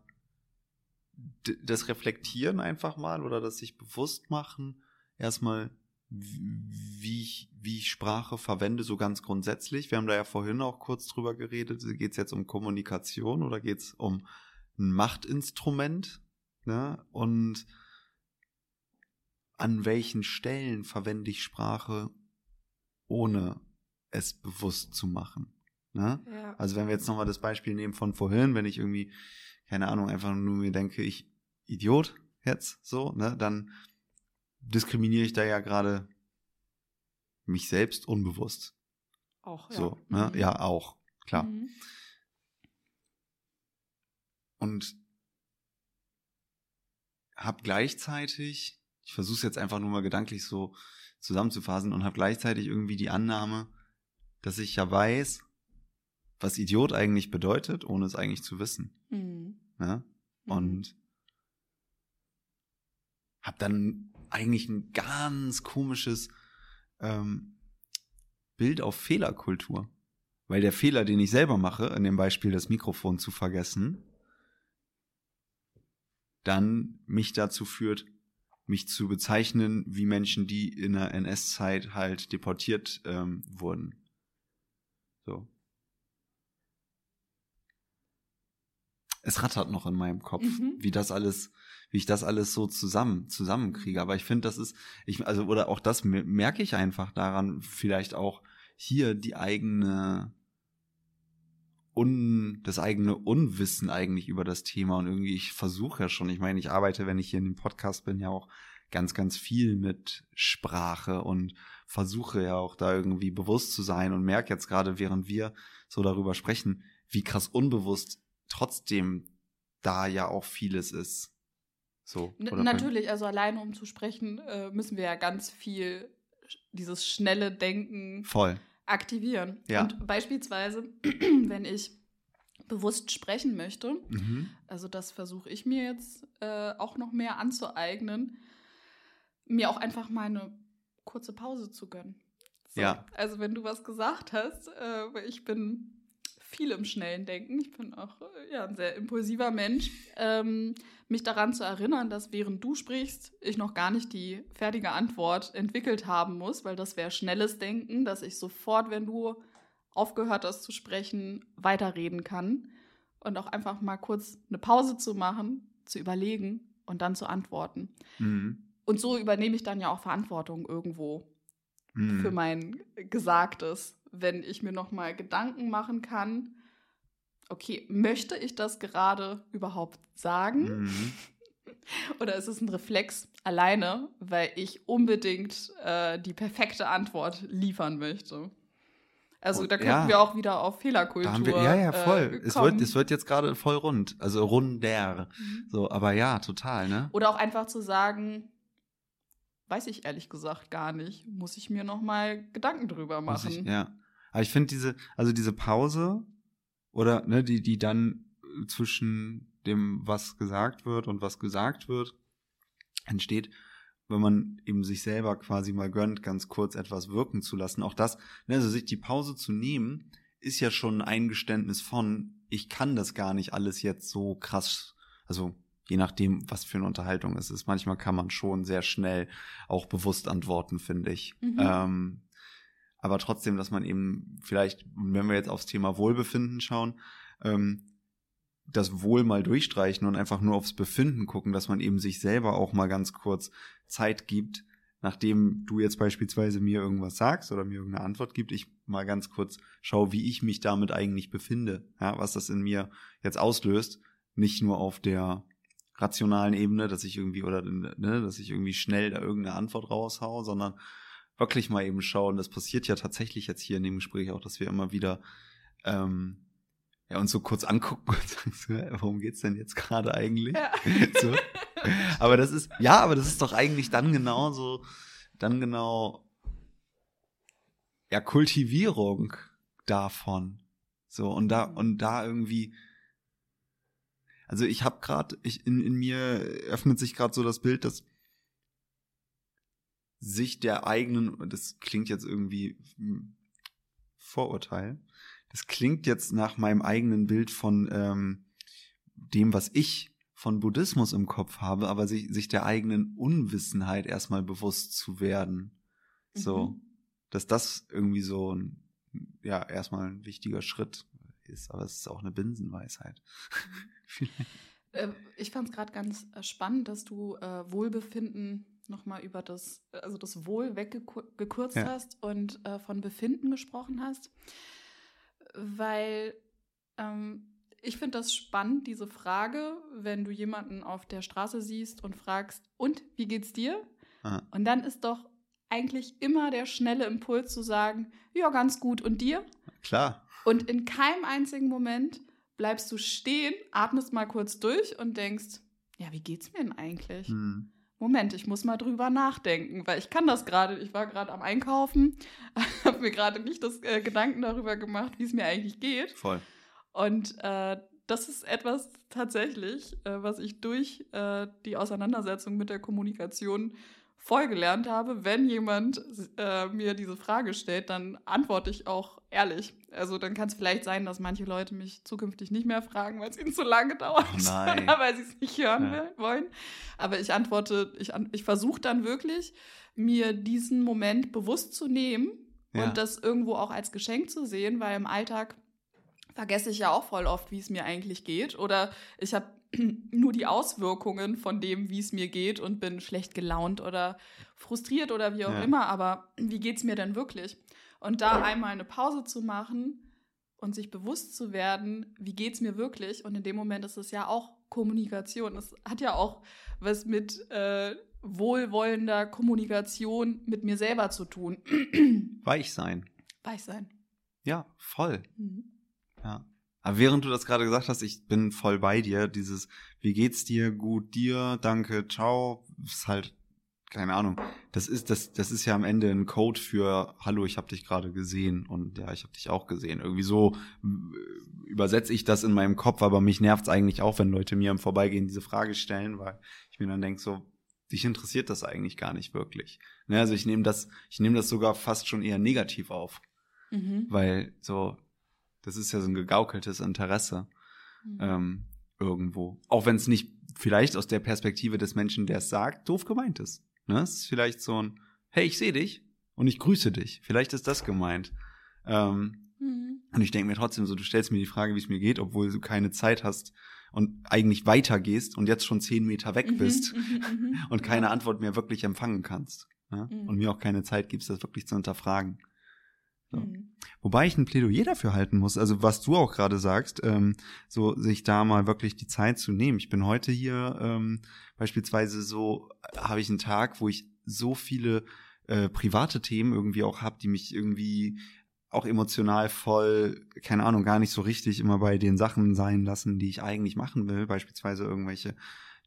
das Reflektieren einfach mal oder das sich bewusst machen, erstmal, wie ich, wie ich Sprache verwende, so ganz grundsätzlich. Wir haben da ja vorhin auch kurz drüber geredet. Geht es jetzt um Kommunikation oder geht es um ein Machtinstrument? Ne? Und an welchen Stellen verwende ich Sprache, ohne es bewusst zu machen? Ne? Ja. Also wenn wir jetzt nochmal das Beispiel nehmen von vorhin, wenn ich irgendwie keine Ahnung, einfach nur mir denke, ich Idiot jetzt so, ne, dann diskriminiere ich da ja gerade mich selbst unbewusst. Auch, ja. So, ne? Mhm. Ja, auch, klar. Mhm. Und habe gleichzeitig, ich versuche es jetzt einfach nur mal gedanklich so zusammenzufassen und habe gleichzeitig irgendwie die Annahme, dass ich ja weiß, was Idiot eigentlich bedeutet, ohne es eigentlich zu wissen. Mhm. Ne? Und habe dann eigentlich ein ganz komisches ähm, Bild auf Fehlerkultur. Weil der Fehler, den ich selber mache, in dem Beispiel das Mikrofon zu vergessen, dann mich dazu führt, mich zu bezeichnen wie Menschen, die in der NS-Zeit halt deportiert ähm, wurden. So. Es rattert noch in meinem Kopf, mhm. wie das alles, wie ich das alles so zusammen, zusammenkriege. Aber ich finde, das ist, ich, also, oder auch das merke ich einfach daran, vielleicht auch hier die eigene, Un, das eigene Unwissen eigentlich über das Thema und irgendwie, ich versuche ja schon, ich meine, ich arbeite, wenn ich hier in dem Podcast bin, ja auch ganz, ganz viel mit Sprache und versuche ja auch da irgendwie bewusst zu sein und merke jetzt gerade, während wir so darüber sprechen, wie krass unbewusst trotzdem da ja auch vieles ist. So. Natürlich, also alleine um zu sprechen, äh, müssen wir ja ganz viel dieses schnelle Denken Voll. aktivieren. Ja. Und beispielsweise, wenn ich bewusst sprechen möchte, mhm. also das versuche ich mir jetzt äh, auch noch mehr anzueignen, mir auch einfach mal eine kurze Pause zu gönnen. So. Ja. Also wenn du was gesagt hast, äh, ich bin viel im schnellen Denken, ich bin auch äh, ja, ein sehr impulsiver Mensch, ähm, mich daran zu erinnern, dass während du sprichst, ich noch gar nicht die fertige Antwort entwickelt haben muss, weil das wäre schnelles Denken, dass ich sofort, wenn du aufgehört hast zu sprechen, weiterreden kann und auch einfach mal kurz eine Pause zu machen, zu überlegen und dann zu antworten. Mhm. Und so übernehme ich dann ja auch Verantwortung irgendwo mhm. für mein Gesagtes, wenn ich mir noch mal Gedanken machen kann. Okay, möchte ich das gerade überhaupt sagen? Mhm. Oder ist es ein Reflex alleine, weil ich unbedingt äh, die perfekte Antwort liefern möchte? Also oh, da könnten ja. wir auch wieder auf Fehlerkultur. Wir, ja, ja, voll. Äh, es, wird, es wird jetzt gerade voll rund, also runder. Mhm. So, aber ja, total, ne? Oder auch einfach zu sagen, weiß ich ehrlich gesagt gar nicht. Muss ich mir noch mal Gedanken drüber machen. Ich, ja. Aber ich finde diese, also diese Pause oder ne, die, die dann zwischen dem, was gesagt wird und was gesagt wird, entsteht, wenn man eben sich selber quasi mal gönnt, ganz kurz etwas wirken zu lassen. Auch das, ne, also sich die Pause zu nehmen, ist ja schon ein Eingeständnis von, ich kann das gar nicht alles jetzt so krass, also je nachdem, was für eine Unterhaltung es ist. Manchmal kann man schon sehr schnell auch bewusst antworten, finde ich. Mhm. Ähm, aber trotzdem, dass man eben vielleicht, wenn wir jetzt aufs Thema Wohlbefinden schauen, ähm, das Wohl mal durchstreichen und einfach nur aufs Befinden gucken, dass man eben sich selber auch mal ganz kurz Zeit gibt, nachdem du jetzt beispielsweise mir irgendwas sagst oder mir irgendeine Antwort gibt, ich mal ganz kurz schaue, wie ich mich damit eigentlich befinde, ja, was das in mir jetzt auslöst, nicht nur auf der rationalen Ebene, dass ich irgendwie oder ne, dass ich irgendwie schnell da irgendeine Antwort raushau, sondern wirklich mal eben schauen. Das passiert ja tatsächlich jetzt hier in dem Gespräch auch, dass wir immer wieder ähm, ja, uns so kurz angucken und sagen, so, warum geht's denn jetzt gerade eigentlich? Ja. So. Aber das ist, ja, aber das ist doch eigentlich dann genau so, dann genau, ja, Kultivierung davon. So, und da, und da irgendwie, also ich habe gerade, ich in, in mir öffnet sich gerade so das Bild, dass sich der eigenen, das klingt jetzt irgendwie hm, Vorurteil, das klingt jetzt nach meinem eigenen Bild von ähm, dem, was ich von Buddhismus im Kopf habe, aber sich, sich der eigenen Unwissenheit erstmal bewusst zu werden. So, mhm. dass das irgendwie so ein, ja, erstmal ein wichtiger Schritt ist, aber es ist auch eine Binsenweisheit. äh, ich fand es gerade ganz äh, spannend, dass du äh, Wohlbefinden nochmal über das, also das Wohl weggekürzt ja. hast und äh, von Befinden gesprochen hast, weil ähm, ich finde das spannend, diese Frage, wenn du jemanden auf der Straße siehst und fragst, und wie geht's dir? Aha. Und dann ist doch eigentlich immer der schnelle Impuls zu sagen, ja, ganz gut, und dir? Klar. Und in keinem einzigen Moment bleibst du stehen, atmest mal kurz durch und denkst, ja, wie geht's mir denn eigentlich? Hm. Moment, ich muss mal drüber nachdenken, weil ich kann das gerade. Ich war gerade am Einkaufen, habe mir gerade nicht das äh, Gedanken darüber gemacht, wie es mir eigentlich geht. Voll. Und äh, das ist etwas tatsächlich, äh, was ich durch äh, die Auseinandersetzung mit der Kommunikation voll gelernt habe, wenn jemand äh, mir diese Frage stellt, dann antworte ich auch ehrlich. Also dann kann es vielleicht sein, dass manche Leute mich zukünftig nicht mehr fragen, weil es ihnen zu lange dauert, oh weil sie es nicht hören ja. wollen. Aber ich antworte, ich, ich versuche dann wirklich, mir diesen Moment bewusst zu nehmen ja. und das irgendwo auch als Geschenk zu sehen, weil im Alltag vergesse ich ja auch voll oft, wie es mir eigentlich geht. Oder ich habe nur die Auswirkungen von dem, wie es mir geht und bin schlecht gelaunt oder frustriert oder wie auch Ja. immer. Aber wie geht es mir denn wirklich? Und da einmal eine Pause zu machen und sich bewusst zu werden, wie geht es mir wirklich? Und in dem Moment ist es ja auch Kommunikation. Es hat ja auch was mit äh, wohlwollender Kommunikation mit mir selber zu tun. Weich sein. Weich sein. Ja, voll. Mhm. Ja. Aber während du das gerade gesagt hast, ich bin voll bei dir, dieses, wie geht's dir, gut dir, danke, ciao, ist halt, keine Ahnung, das ist, das, das ist ja am Ende ein Code für, hallo, ich habe dich gerade gesehen. Und ja, ich habe dich auch gesehen. Irgendwie so äh, übersetze ich das in meinem Kopf, aber mich nervt's eigentlich auch, wenn Leute mir im Vorbeigehen diese Frage stellen, weil ich mir dann denke, so, dich interessiert das eigentlich gar nicht wirklich. Ne, also ich nehme das, ich nehme das sogar fast schon eher negativ auf, Mhm. weil so, das ist ja so ein gegaukeltes Interesse Mhm. ähm, irgendwo. Auch wenn es nicht vielleicht aus der Perspektive des Menschen, der es sagt, doof gemeint ist. Ne? Es ist vielleicht so ein, hey, ich sehe dich und ich grüße dich. Vielleicht ist das gemeint. Ähm, Mhm. und ich denke mir trotzdem so, du stellst mir die Frage, wie es mir geht, obwohl du keine Zeit hast und eigentlich weitergehst und jetzt schon zehn Meter weg Mhm, bist mhm, mhm. und keine. Antwort mehr wirklich empfangen kannst. Ne? Mhm. Und mir auch keine Zeit gibst, das wirklich zu hinterfragen. So. Mhm. Wobei ich ein Plädoyer dafür halten muss, also was du auch gerade sagst, ähm, so sich da mal wirklich die Zeit zu nehmen. Ich bin heute hier ähm, beispielsweise so, äh, habe ich einen Tag, wo ich so viele äh, private Themen irgendwie auch habe, die mich irgendwie auch emotional voll, keine Ahnung, gar nicht so richtig immer bei den Sachen sein lassen, die ich eigentlich machen will, beispielsweise irgendwelche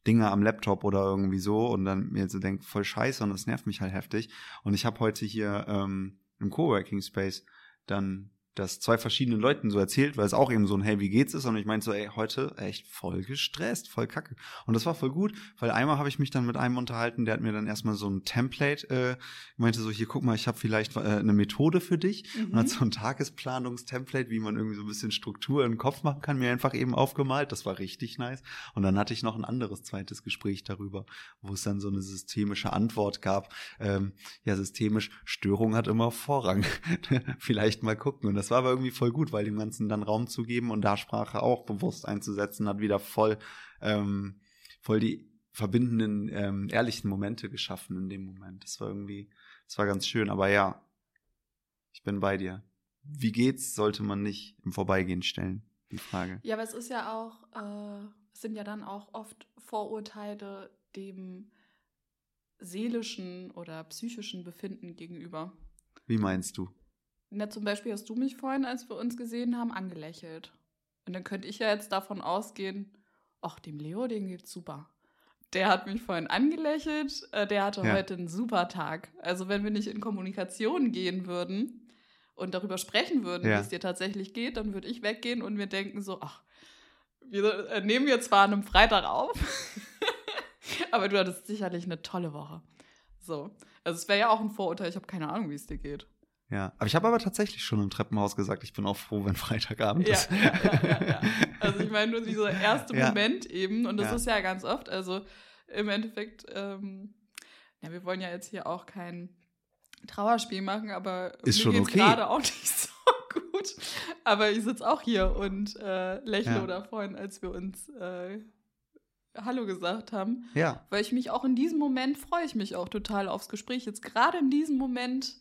Dinge am Laptop oder irgendwie so und dann mir so denkt, voll scheiße und das nervt mich halt heftig. Und ich habe heute hier ähm, im Coworking Space dann das zwei verschiedenen Leuten so erzählt, weil es auch eben so ein Hey, wie geht's ist und ich meinte so, ey, heute echt voll gestresst, voll kacke. Und das war voll gut, weil einmal habe ich mich dann mit einem unterhalten, der hat mir dann erstmal so ein Template, äh, meinte so, hier guck mal, ich habe vielleicht äh, eine Methode für dich und hat so ein Tagesplanungstemplate, wie man irgendwie so ein bisschen Struktur im Kopf machen kann, mir einfach eben aufgemalt. Das war richtig nice. Und dann hatte ich noch ein anderes zweites Gespräch darüber, wo es dann so eine systemische Antwort gab. Ähm, ja, systemisch, Störung hat immer Vorrang. Vielleicht mal gucken. Und das war aber irgendwie voll gut, weil dem Ganzen dann Raum zu geben und da Sprache auch bewusst einzusetzen, hat wieder voll, ähm, voll die verbindenden, ähm, ehrlichen Momente geschaffen in dem Moment. Das war irgendwie, das war ganz schön. Aber ja, ich bin bei dir. Wie geht's, sollte man nicht im Vorbeigehen stellen, die Frage. Ja, aber es ist ja auch, äh, es sind ja dann auch oft Vorurteile dem seelischen oder psychischen Befinden gegenüber. Wie meinst du? Na, zum Beispiel hast du mich vorhin, als wir uns gesehen haben, angelächelt. Und dann könnte ich ja jetzt davon ausgehen, ach, dem Leo, den geht's super. Der hat mich vorhin angelächelt, äh, der hatte Ja. heute einen super Tag. Also wenn wir nicht in Kommunikation gehen würden und darüber sprechen würden, Ja. wie es dir tatsächlich geht, dann würde ich weggehen und mir denken so, ach, wir äh, nehmen wir zwar an einem Freitag auf, aber du hattest sicherlich eine tolle Woche. So. Also es wäre ja auch ein Vorurteil, ich habe keine Ahnung, wie es dir geht. Ja, aber ich habe aber tatsächlich schon im Treppenhaus gesagt, ich bin auch froh, wenn Freitagabend Ja, ist. ja, ja, ja. Also ich meine nur dieser erste. Moment eben, und das ist ja ganz oft, also im Endeffekt, ähm, ja, wir wollen ja jetzt hier auch kein Trauerspiel machen, aber Ist mir geht's okay. gerade auch nicht so gut. Aber ich sitze auch hier und äh, lächle oder freuen, als wir uns äh, Hallo gesagt haben. ja, Weil ich mich auch in diesem Moment freue ich mich auch total aufs Gespräch. Jetzt gerade in diesem Moment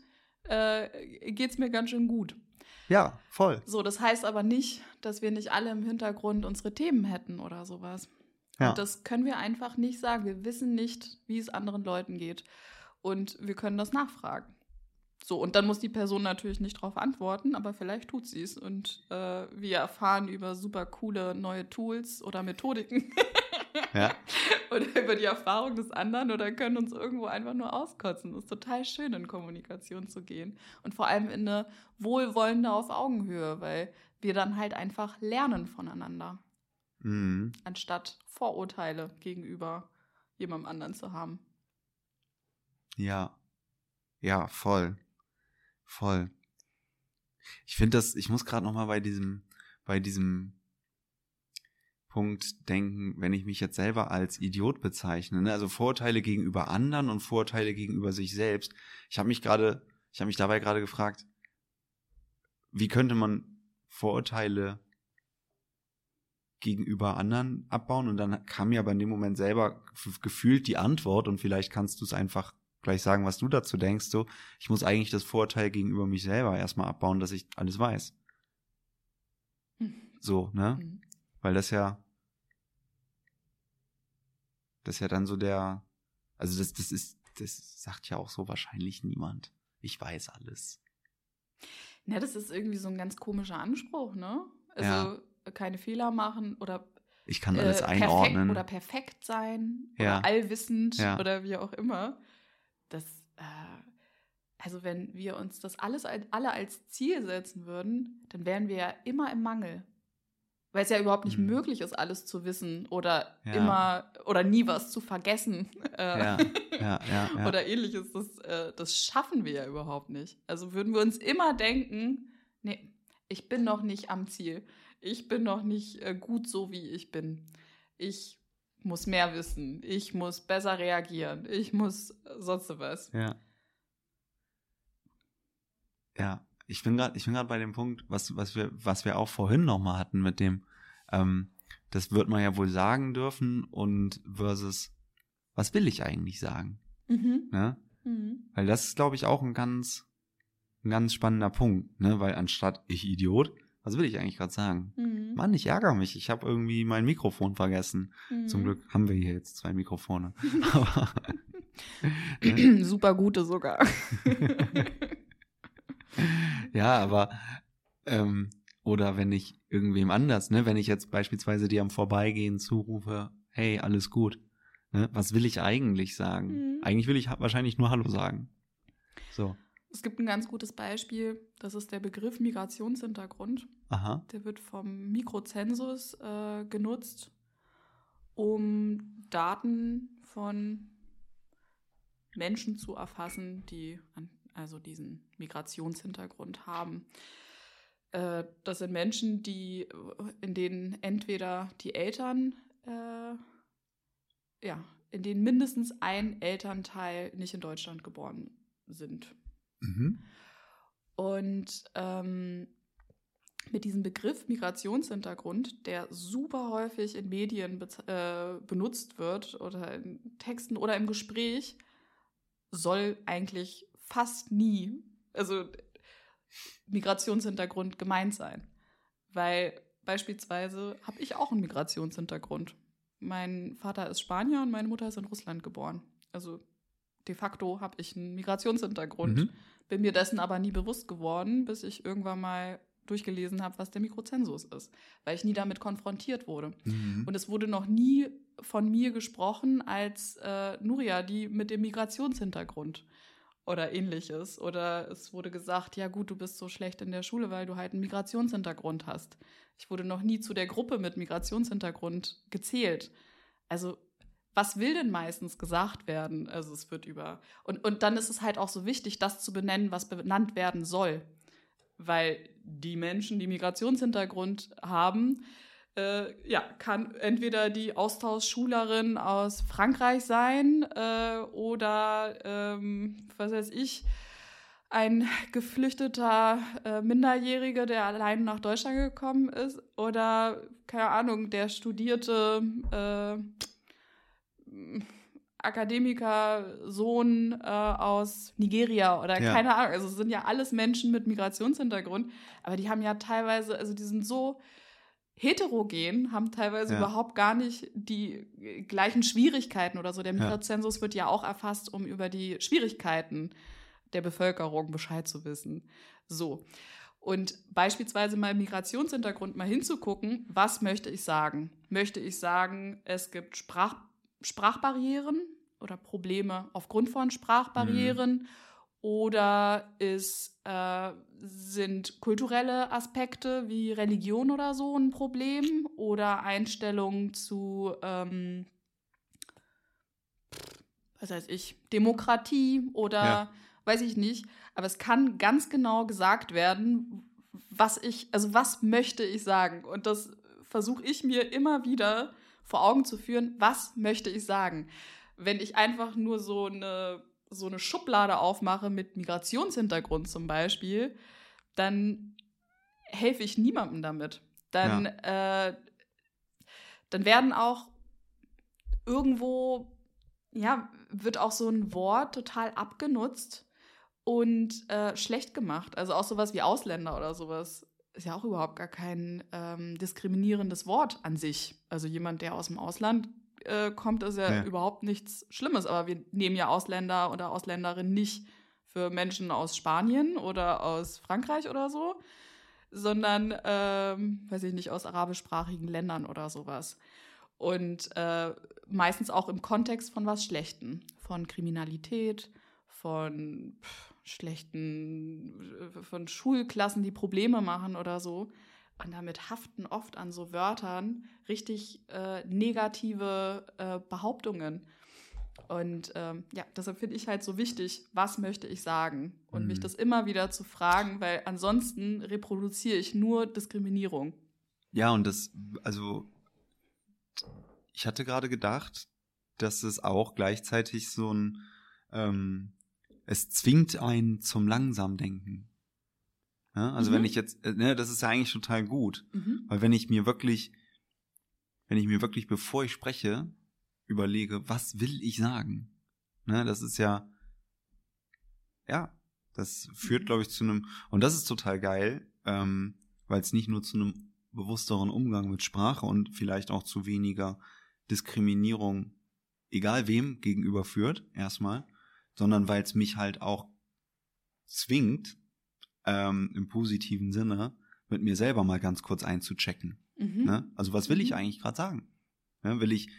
äh, geht es mir ganz schön gut. ja, voll. So, das heißt aber nicht, dass wir nicht alle im Hintergrund unsere Themen hätten oder sowas. Ja. Und das können wir einfach nicht sagen. Wir wissen nicht, wie es anderen Leuten geht. Und wir können das nachfragen. So, und dann muss die Person natürlich nicht darauf antworten, aber vielleicht tut sie es. Und äh, wir erfahren über super coole neue Tools oder Methodiken Ja, oder über die Erfahrung des anderen oder können uns irgendwo einfach nur auskotzen. Es ist total schön, in Kommunikation zu gehen. Und vor allem in eine wohlwollende auf Augenhöhe, weil wir dann halt einfach lernen voneinander, mhm. anstatt Vorurteile gegenüber jemandem anderen zu haben. ja, ja, voll, voll. Ich finde das, ich muss gerade noch mal bei diesem, bei diesem Punkt denken, wenn ich mich jetzt selber als Idiot bezeichne, ne? also Vorurteile gegenüber anderen und Vorurteile gegenüber sich selbst. Ich habe mich gerade, ich habe mich dabei gerade gefragt, wie könnte man Vorurteile gegenüber anderen abbauen und dann kam mir aber in dem Moment selber gefühlt die Antwort und vielleicht kannst du es einfach gleich sagen, was du dazu denkst, so, ich muss eigentlich das Vorurteil gegenüber mich selber erstmal abbauen, dass ich alles weiß. Hm. So, ne? Mhm. Weil das ja, das ist ja dann so der, also das, das ist, das sagt ja auch so wahrscheinlich niemand. Ich weiß alles. Ja, das ist irgendwie so ein ganz komischer Anspruch, ne? Also ja. keine Fehler machen oder ich kann alles äh, einordnen. Perfekt oder perfekt sein ja. oder allwissend ja. oder wie auch immer. Das, äh, also wenn wir uns das alles alle als Ziel setzen würden, dann wären wir ja immer im Mangel weil es ja überhaupt nicht mhm. möglich ist, alles zu wissen oder ja. immer oder nie was zu vergessen äh, ja. Ja, oder ähnliches. Das, äh, das schaffen wir ja überhaupt nicht. Also würden wir uns immer denken, nee, ich bin noch nicht am Ziel. Ich bin noch nicht äh, gut so, wie ich bin. Ich muss mehr wissen. Ich muss besser reagieren. Ich muss sonst was. Ja. Ja, ich bin gerade, ich bin gerade bei dem Punkt, was, was wir, was wir auch vorhin nochmal hatten mit dem, ähm, das wird man ja wohl sagen dürfen und versus, was will ich eigentlich sagen? Mhm. Ne? Mhm. Weil das ist, glaube ich, auch ein ganz, ein ganz spannender Punkt, ne? Weil anstatt ich Idiot, was will ich eigentlich gerade sagen? Mhm. Mann, ich ärgere mich. Ich habe irgendwie mein Mikrofon vergessen. Mhm. Zum Glück haben wir hier jetzt zwei Mikrofone. Aber, ne? Super gute sogar. ja, aber ähm, oder wenn ich irgendwem anders, ne, wenn ich jetzt beispielsweise dir am Vorbeigehen zurufe, hey, alles gut, ne, was will ich eigentlich sagen? Mhm. Eigentlich will ich wahrscheinlich nur Hallo sagen. So. Es gibt ein ganz gutes Beispiel, das ist der Begriff Migrationshintergrund. Aha. Der wird vom Mikrozensus äh, genutzt, um Daten von Menschen zu erfassen, die an also diesen Migrationshintergrund haben. Äh, das sind Menschen, die, in denen entweder die Eltern, äh, ja, in denen mindestens ein Elternteil nicht in Deutschland geboren sind. Mhm. Und ähm, mit diesem Begriff Migrationshintergrund, der super häufig in Medien äh, benutzt wird oder in Texten oder im Gespräch, soll eigentlich fast nie, also Migrationshintergrund gemeint sein. Weil beispielsweise habe ich auch einen Migrationshintergrund. Mein Vater ist Spanier und meine Mutter ist in Russland geboren. Also de facto habe ich einen Migrationshintergrund. Mhm. Bin mir dessen aber nie bewusst geworden, bis ich irgendwann mal durchgelesen habe, was der Mikrozensus ist, weil ich nie damit konfrontiert wurde. Mhm. Und es wurde noch nie von mir gesprochen als äh, Nuria, die mit dem Migrationshintergrund oder ähnliches. Oder es wurde gesagt, ja gut, du bist so schlecht in der Schule, weil du halt einen Migrationshintergrund hast. Ich wurde noch nie zu der Gruppe mit Migrationshintergrund gezählt. Also was will denn meistens gesagt werden? Also es wird über. Und, und dann ist es halt auch so wichtig, das zu benennen, was benannt werden soll. Weil die Menschen, die Migrationshintergrund haben, äh, ja, kann entweder die Austauschschülerin aus Frankreich sein äh, oder, ähm, was weiß ich, ein geflüchteter äh, Minderjähriger, der allein nach Deutschland gekommen ist oder, keine Ahnung, der studierte äh, Akademiker-Sohn äh, aus Nigeria oder ja. keine Ahnung. Also es sind ja alles Menschen mit Migrationshintergrund, aber die haben ja teilweise, also die sind so heterogen, haben teilweise ja. überhaupt gar nicht die gleichen Schwierigkeiten oder so. Der Migrazensus ja. wird ja auch erfasst, um über die Schwierigkeiten der Bevölkerung Bescheid zu wissen. So. Und beispielsweise mal Migrationshintergrund mal hinzugucken, was möchte ich sagen? Möchte ich sagen, es gibt Sprach Sprachbarrieren oder Probleme aufgrund von Sprachbarrieren? Mhm oder ist, äh, sind kulturelle Aspekte wie Religion oder so ein Problem? Oder Einstellungen zu, ähm, was heißt ich, Demokratie oder ja. weiß ich nicht. Aber es kann ganz genau gesagt werden, was ich, also was möchte ich sagen? Und das versuche ich mir immer wieder vor Augen zu führen, was möchte ich sagen? Wenn ich einfach nur so eine so eine Schublade aufmache mit Migrationshintergrund zum Beispiel, dann helfe ich niemandem damit. Dann, ja. äh, dann werden auch irgendwo, ja, wird auch so ein Wort total abgenutzt und äh, schlecht gemacht. Also auch sowas wie Ausländer oder sowas ist ja auch überhaupt gar kein ähm, diskriminierendes Wort an sich. Also jemand, der aus dem Ausland äh, kommt, ist ja, ja, überhaupt nichts Schlimmes. Aber wir nehmen ja Ausländer oder Ausländerinnen nicht für Menschen aus Spanien oder aus Frankreich oder so, sondern, ähm, weiß ich nicht, aus arabischsprachigen Ländern oder sowas. Und äh, meistens auch im Kontext von was Schlechten, von Kriminalität, von pff, schlechten, äh, von Schulklassen, die Probleme machen oder so. Und damit haften oft an so Wörtern richtig äh, negative äh, Behauptungen. Und ähm, ja, deshalb finde ich halt so wichtig, was möchte ich sagen? Und mhm. mich das immer wieder zu fragen, weil ansonsten reproduziere ich nur Diskriminierung. Ja, und das, also ich hatte gerade gedacht, dass es auch gleichzeitig so ein, ähm, es zwingt einen zum Langsamdenken. Ja, also mhm. wenn ich jetzt, äh, ne, das ist ja eigentlich total gut, mhm. weil wenn ich mir wirklich, wenn ich mir wirklich, bevor ich spreche, überlege, was will ich sagen? Ne, das ist ja, ja, das führt, mhm. glaube ich, zu einem, und das ist total geil, ähm, weil es nicht nur zu einem bewussteren Umgang mit Sprache und vielleicht auch zu weniger Diskriminierung, egal wem, gegenüber führt, erstmal, sondern weil es mich halt auch zwingt, ähm, im positiven Sinne, mit mir selber mal ganz kurz einzuchecken. Mhm. Ne? Also was will ich mhm. eigentlich gerade sagen? Ne? Will ich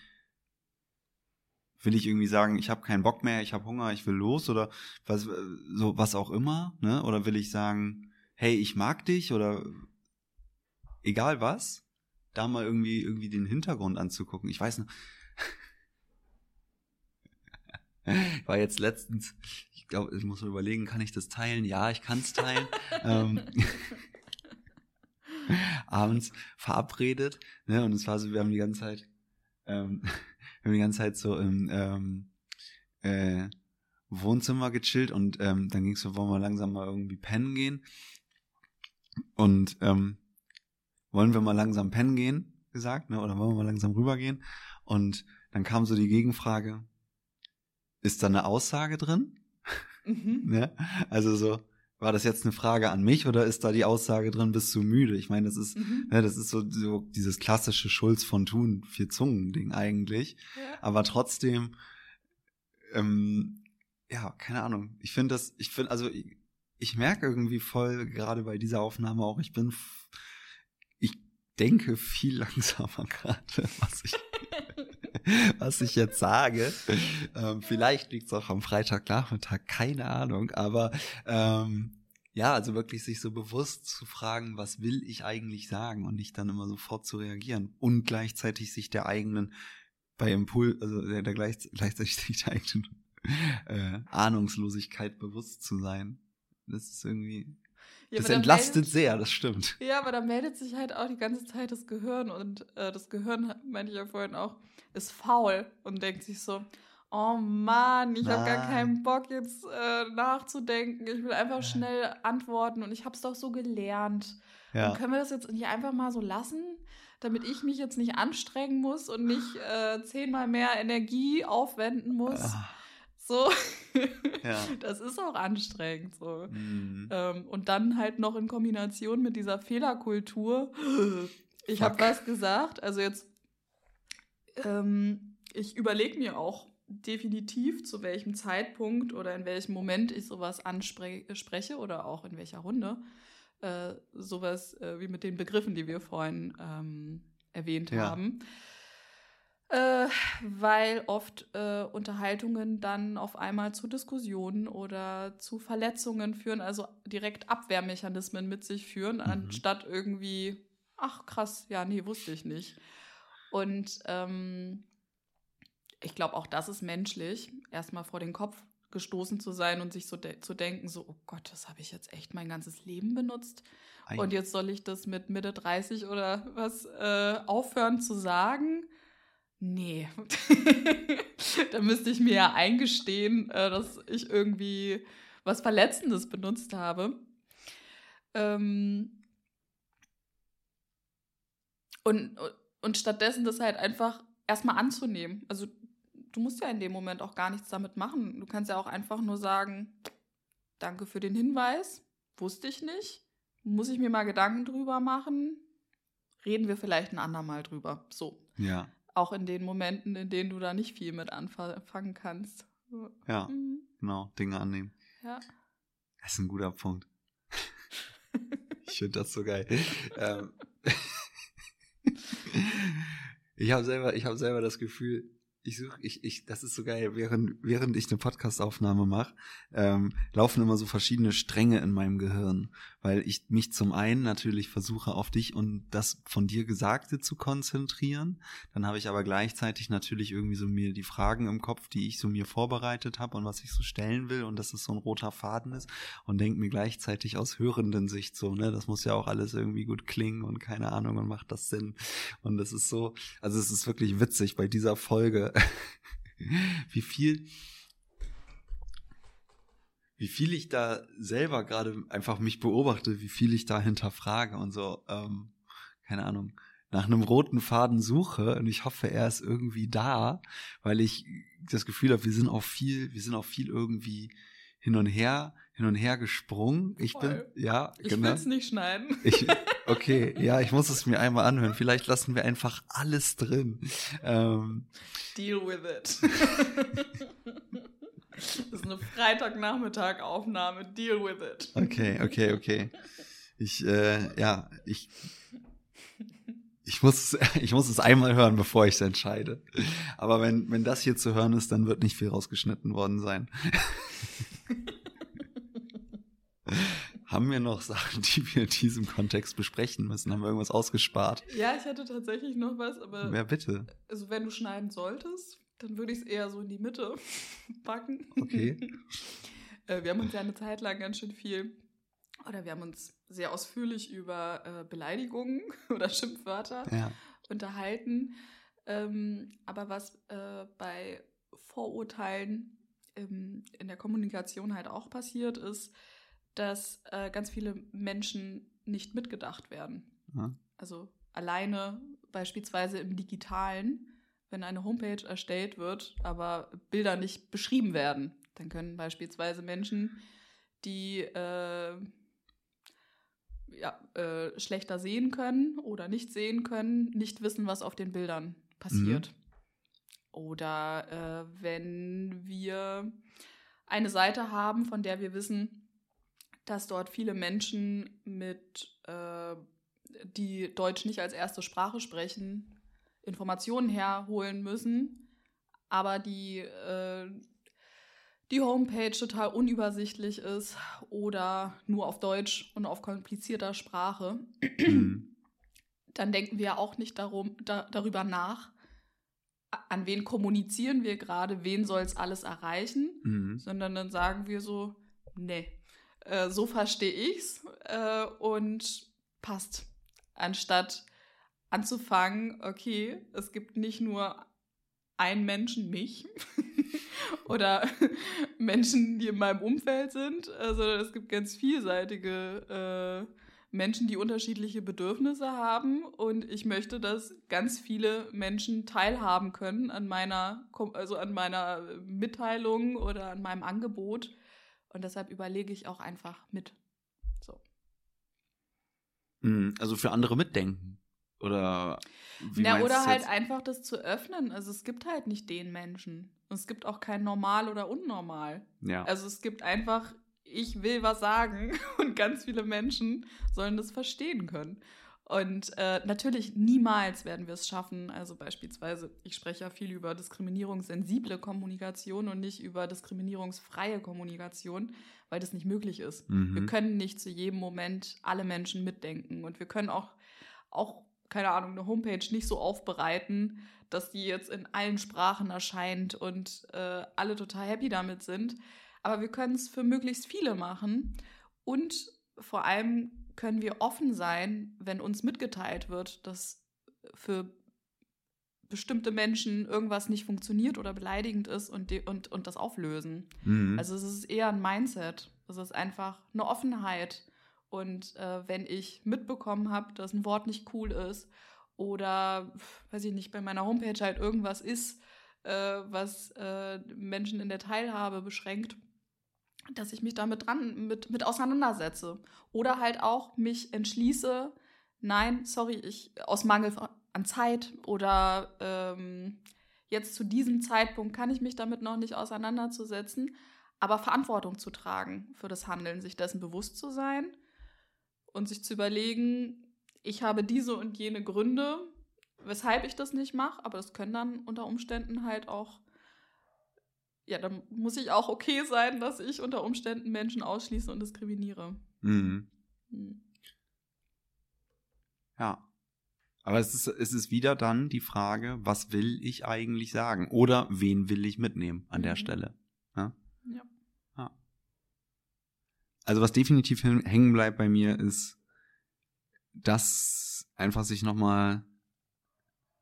will ich irgendwie sagen, ich habe keinen Bock mehr, ich habe Hunger, ich will los oder was so was auch immer, ne? Oder will ich sagen, hey, ich mag dich oder egal was, da mal irgendwie irgendwie den Hintergrund anzugucken. Ich weiß noch ich war jetzt letztens, ich glaube, ich muss mal überlegen, kann ich das teilen? Ja, ich kann es teilen. ähm, abends verabredet, ne? Und es war so, wir haben die ganze Zeit ähm, wir haben die ganze Zeit so im ähm, äh, Wohnzimmer gechillt und ähm, dann ging es so, wollen wir langsam mal irgendwie pennen gehen. Und ähm, wollen wir mal langsam pennen gehen, gesagt, ne? Oder wollen wir mal langsam rübergehen? Und dann kam so die Gegenfrage, ist da eine Aussage drin? Mhm. ne? Also so, war das jetzt eine Frage an mich oder ist da die Aussage drin, bist du müde? Ich meine, das ist, mhm. ne, das ist so, so dieses klassische Schulz von Thun, vier Zungen-Ding eigentlich. Ja. Aber trotzdem, ähm, ja, keine Ahnung. Ich finde das, ich finde, also ich, ich merke irgendwie voll, gerade bei dieser Aufnahme auch, ich bin, ich denke viel langsamer gerade, was ich, was ich jetzt sage. Ähm, vielleicht liegt es auch am Freitagnachmittag, keine Ahnung. Aber ähm, ja, also wirklich sich so bewusst zu fragen, was will ich eigentlich sagen und nicht dann immer sofort zu reagieren und gleichzeitig sich der eigenen bei Impuls, also der, der gleich, gleichzeitig der eigenen äh, Ahnungslosigkeit bewusst zu sein. Das ist irgendwie ja, das entlastet meldet, sehr, das stimmt. Ja, aber da meldet sich halt auch die ganze Zeit das Gehirn und äh, das Gehirn, meinte ich ja vorhin auch, ist faul und denkt sich so, oh Mann, ich habe gar keinen Bock jetzt äh, nachzudenken, ich will einfach schnell antworten und ich habe es doch so gelernt. Ja. Können wir das jetzt nicht einfach mal so lassen, damit ich mich jetzt nicht anstrengen muss und nicht äh, zehnmal mehr Energie aufwenden muss? Ach so. Ja. Das ist auch anstrengend. So. Mhm. Ähm, und dann halt noch in Kombination mit dieser Fehlerkultur. Ich habe was gesagt. Also jetzt, ähm, ich überlege mir auch definitiv, zu welchem Zeitpunkt oder in welchem Moment ich sowas anspreche oder auch in welcher Runde. Äh, sowas äh, wie mit den Begriffen, die wir vorhin ähm, erwähnt ja. haben. Äh, weil oft äh, Unterhaltungen dann auf einmal zu Diskussionen oder zu Verletzungen führen, also direkt Abwehrmechanismen mit sich führen, mhm. anstatt irgendwie, ach krass, ja, nee, wusste ich nicht. Und ähm, ich glaube, auch das ist menschlich, erstmal vor den Kopf gestoßen zu sein und sich so de zu denken, so, oh Gott, das habe ich jetzt echt mein ganzes Leben benutzt. Ei. Und jetzt soll ich das mit Mitte 30 oder was äh, aufhören zu sagen Nee. da müsste ich mir ja eingestehen, äh, dass ich irgendwie was Verletzendes benutzt habe. Ähm und und stattdessen das halt einfach erstmal anzunehmen. Also du musst ja in dem Moment auch gar nichts damit machen. Du kannst ja auch einfach nur sagen, danke für den Hinweis, wusste ich nicht, muss ich mir mal Gedanken drüber machen, reden wir vielleicht ein andermal drüber. So. Ja. Auch in den Momenten, in denen du da nicht viel mit anfangen kannst. Ja, mhm. genau, Dinge annehmen. Ja. Das ist ein guter Punkt. ich finde das so geil. ähm, ich habe selber, ich habe selber das Gefühl, ich suche, ich, ich, das ist so geil, während, während ich eine Podcastaufnahme mache, ähm, laufen immer so verschiedene Stränge in meinem Gehirn, weil ich mich zum einen natürlich versuche, auf dich und das von dir Gesagte zu konzentrieren. Dann habe ich aber gleichzeitig natürlich irgendwie so mir die Fragen im Kopf, die ich so mir vorbereitet habe und was ich so stellen will und dass es so ein roter Faden ist und denke mir gleichzeitig aus hörenden Sicht so, ne, das muss ja auch alles irgendwie gut klingen und keine Ahnung und macht das Sinn. Und das ist so, also es ist wirklich witzig bei dieser Folge wie viel, wie viel ich da selber gerade einfach mich beobachte, wie viel ich da hinterfrage und so, ähm, keine Ahnung, nach einem roten Faden suche. Und ich hoffe, er ist irgendwie da, weil ich das Gefühl habe, wir sind auch viel, wir sind auch viel irgendwie hin und her, hin und her gesprungen. Ich Voll. bin, ja, ich genau. Ich will es nicht schneiden. Ich, okay, ja, ich muss es mir einmal anhören. Vielleicht lassen wir einfach alles drin. Ähm, Deal with it. das ist eine Freitagnachmittag-Aufnahme. Deal with it. Okay, okay, okay. Ich, äh, ja, ich, ich muss, ich muss es einmal hören, bevor ich es entscheide. Aber wenn, wenn das hier zu hören ist, dann wird nicht viel rausgeschnitten worden sein. Haben wir noch Sachen, die wir in diesem Kontext besprechen müssen? Haben wir irgendwas ausgespart? Ja, ich hatte tatsächlich noch was, aber. Ja, bitte. Also, wenn du schneiden solltest, dann würde ich es eher so in die Mitte packen. Okay. Äh, wir haben uns ja eine Zeit lang ganz schön viel, oder wir haben uns sehr ausführlich über äh, Beleidigungen oder Schimpfwörter ja. unterhalten. Ähm, aber was äh, bei Vorurteilen ähm, in der Kommunikation halt auch passiert ist, dass äh, ganz viele Menschen nicht mitgedacht werden. Ja. Also alleine beispielsweise im digitalen, wenn eine Homepage erstellt wird, aber Bilder nicht beschrieben werden, dann können beispielsweise Menschen, die äh, ja, äh, schlechter sehen können oder nicht sehen können, nicht wissen, was auf den Bildern passiert. Mhm. Oder äh, wenn wir eine Seite haben, von der wir wissen, dass dort viele Menschen mit, äh, die Deutsch nicht als erste Sprache sprechen, Informationen herholen müssen, aber die, äh, die Homepage total unübersichtlich ist oder nur auf Deutsch und auf komplizierter Sprache, dann denken wir auch nicht darum, da, darüber nach, an wen kommunizieren wir gerade, wen soll es alles erreichen, mhm. sondern dann sagen wir so, nee, äh, so verstehe ich's äh, und passt. Anstatt anzufangen, okay, es gibt nicht nur einen Menschen, mich, oder Menschen, die in meinem Umfeld sind, also es gibt ganz vielseitige äh, Menschen, die unterschiedliche Bedürfnisse haben und ich möchte, dass ganz viele Menschen teilhaben können an meiner, also an meiner Mitteilung oder an meinem Angebot und deshalb überlege ich auch einfach mit. So. Hm, also für andere mitdenken. Oder wie Na, oder halt jetzt? einfach das zu öffnen. Also es gibt halt nicht den Menschen. Und es gibt auch kein normal oder unnormal. Ja. Also es gibt einfach, ich will was sagen und ganz viele Menschen sollen das verstehen können. Und äh, natürlich niemals werden wir es schaffen. Also beispielsweise, ich spreche ja viel über diskriminierungssensible Kommunikation und nicht über diskriminierungsfreie Kommunikation, weil das nicht möglich ist. Mhm. Wir können nicht zu jedem Moment alle Menschen mitdenken und wir können auch, auch, keine Ahnung, eine Homepage nicht so aufbereiten, dass die jetzt in allen Sprachen erscheint und äh, alle total happy damit sind. Aber wir können es für möglichst viele machen und vor allem können wir offen sein, wenn uns mitgeteilt wird, dass für bestimmte Menschen irgendwas nicht funktioniert oder beleidigend ist und, und, und das auflösen. Mhm. Also es ist eher ein Mindset. Es ist einfach eine Offenheit. Und äh, wenn ich mitbekommen habe, dass ein Wort nicht cool ist oder, weiß ich nicht, bei meiner Homepage halt irgendwas ist, äh, was äh, Menschen in der Teilhabe beschränkt, dass ich mich damit dran mit, mit auseinandersetze. Oder halt auch mich entschließe, nein, sorry, ich aus Mangel an Zeit oder ähm, jetzt zu diesem Zeitpunkt kann ich mich damit noch nicht auseinanderzusetzen, aber Verantwortung zu tragen für das Handeln, sich dessen bewusst zu sein und sich zu überlegen, ich habe diese und jene Gründe, weshalb ich das nicht mache, aber das können dann unter Umständen halt auch, ja, dann muss ich auch okay sein, dass ich unter Umständen Menschen ausschließe und diskriminiere. Mhm. Mhm. Ja. Aber es ist, es ist wieder dann die Frage, was will ich eigentlich sagen? Oder wen will ich mitnehmen an der mhm. Stelle? Ja? ja. ja. Also was definitiv hängen bleibt bei mir ist, dass einfach sich nochmal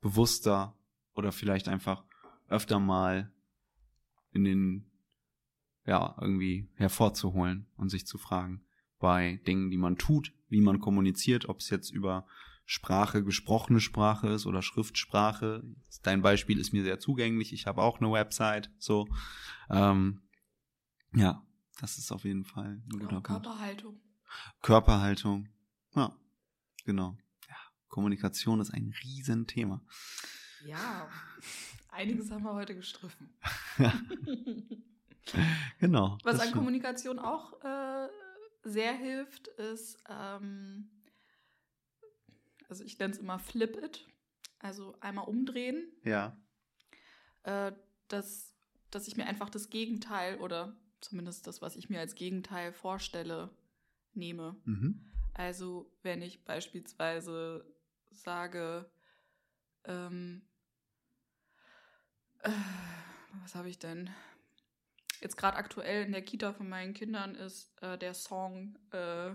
bewusster oder vielleicht einfach öfter mal in den, ja, irgendwie hervorzuholen und sich zu fragen bei Dingen, die man tut, wie man kommuniziert, ob es jetzt über Sprache, gesprochene Sprache ist oder Schriftsprache. Dein Beispiel ist mir sehr zugänglich. Ich habe auch eine Website. So, ähm, ja, das ist auf jeden Fall ein guter Körperhaltung. Körperhaltung. Ja, genau. Ja, Kommunikation ist ein Riesenthema. Ja, einiges haben wir heute gestriffen. genau. Was an Kommunikation auch äh, sehr hilft, ist ähm, also ich nenne es immer Flip It, also einmal umdrehen. Ja. Äh, dass, dass ich mir einfach das Gegenteil oder zumindest das, was ich mir als Gegenteil vorstelle, nehme. Mhm. Also wenn ich beispielsweise sage, ähm, äh, was habe ich denn? Jetzt gerade aktuell in der Kita von meinen Kindern ist äh, der Song äh,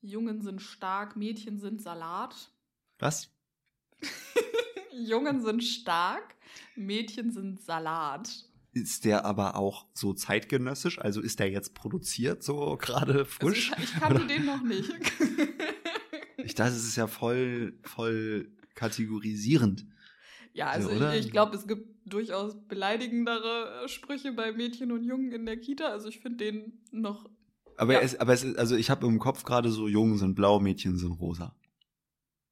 Jungen sind stark, Mädchen sind Salat. Was? Jungen sind stark, Mädchen sind Salat. Ist der aber auch so zeitgenössisch? Also ist der jetzt produziert, so gerade frisch? Also ich, ich kannte den noch nicht. ich dachte, es ist ja voll, voll kategorisierend. Ja, also so, ich, ich glaube, es gibt durchaus beleidigendere Sprüche bei Mädchen und Jungen in der Kita. Also ich finde den noch aber, ja. es, aber es ist, also ich habe im Kopf gerade so, Jungen sind blau, Mädchen sind rosa.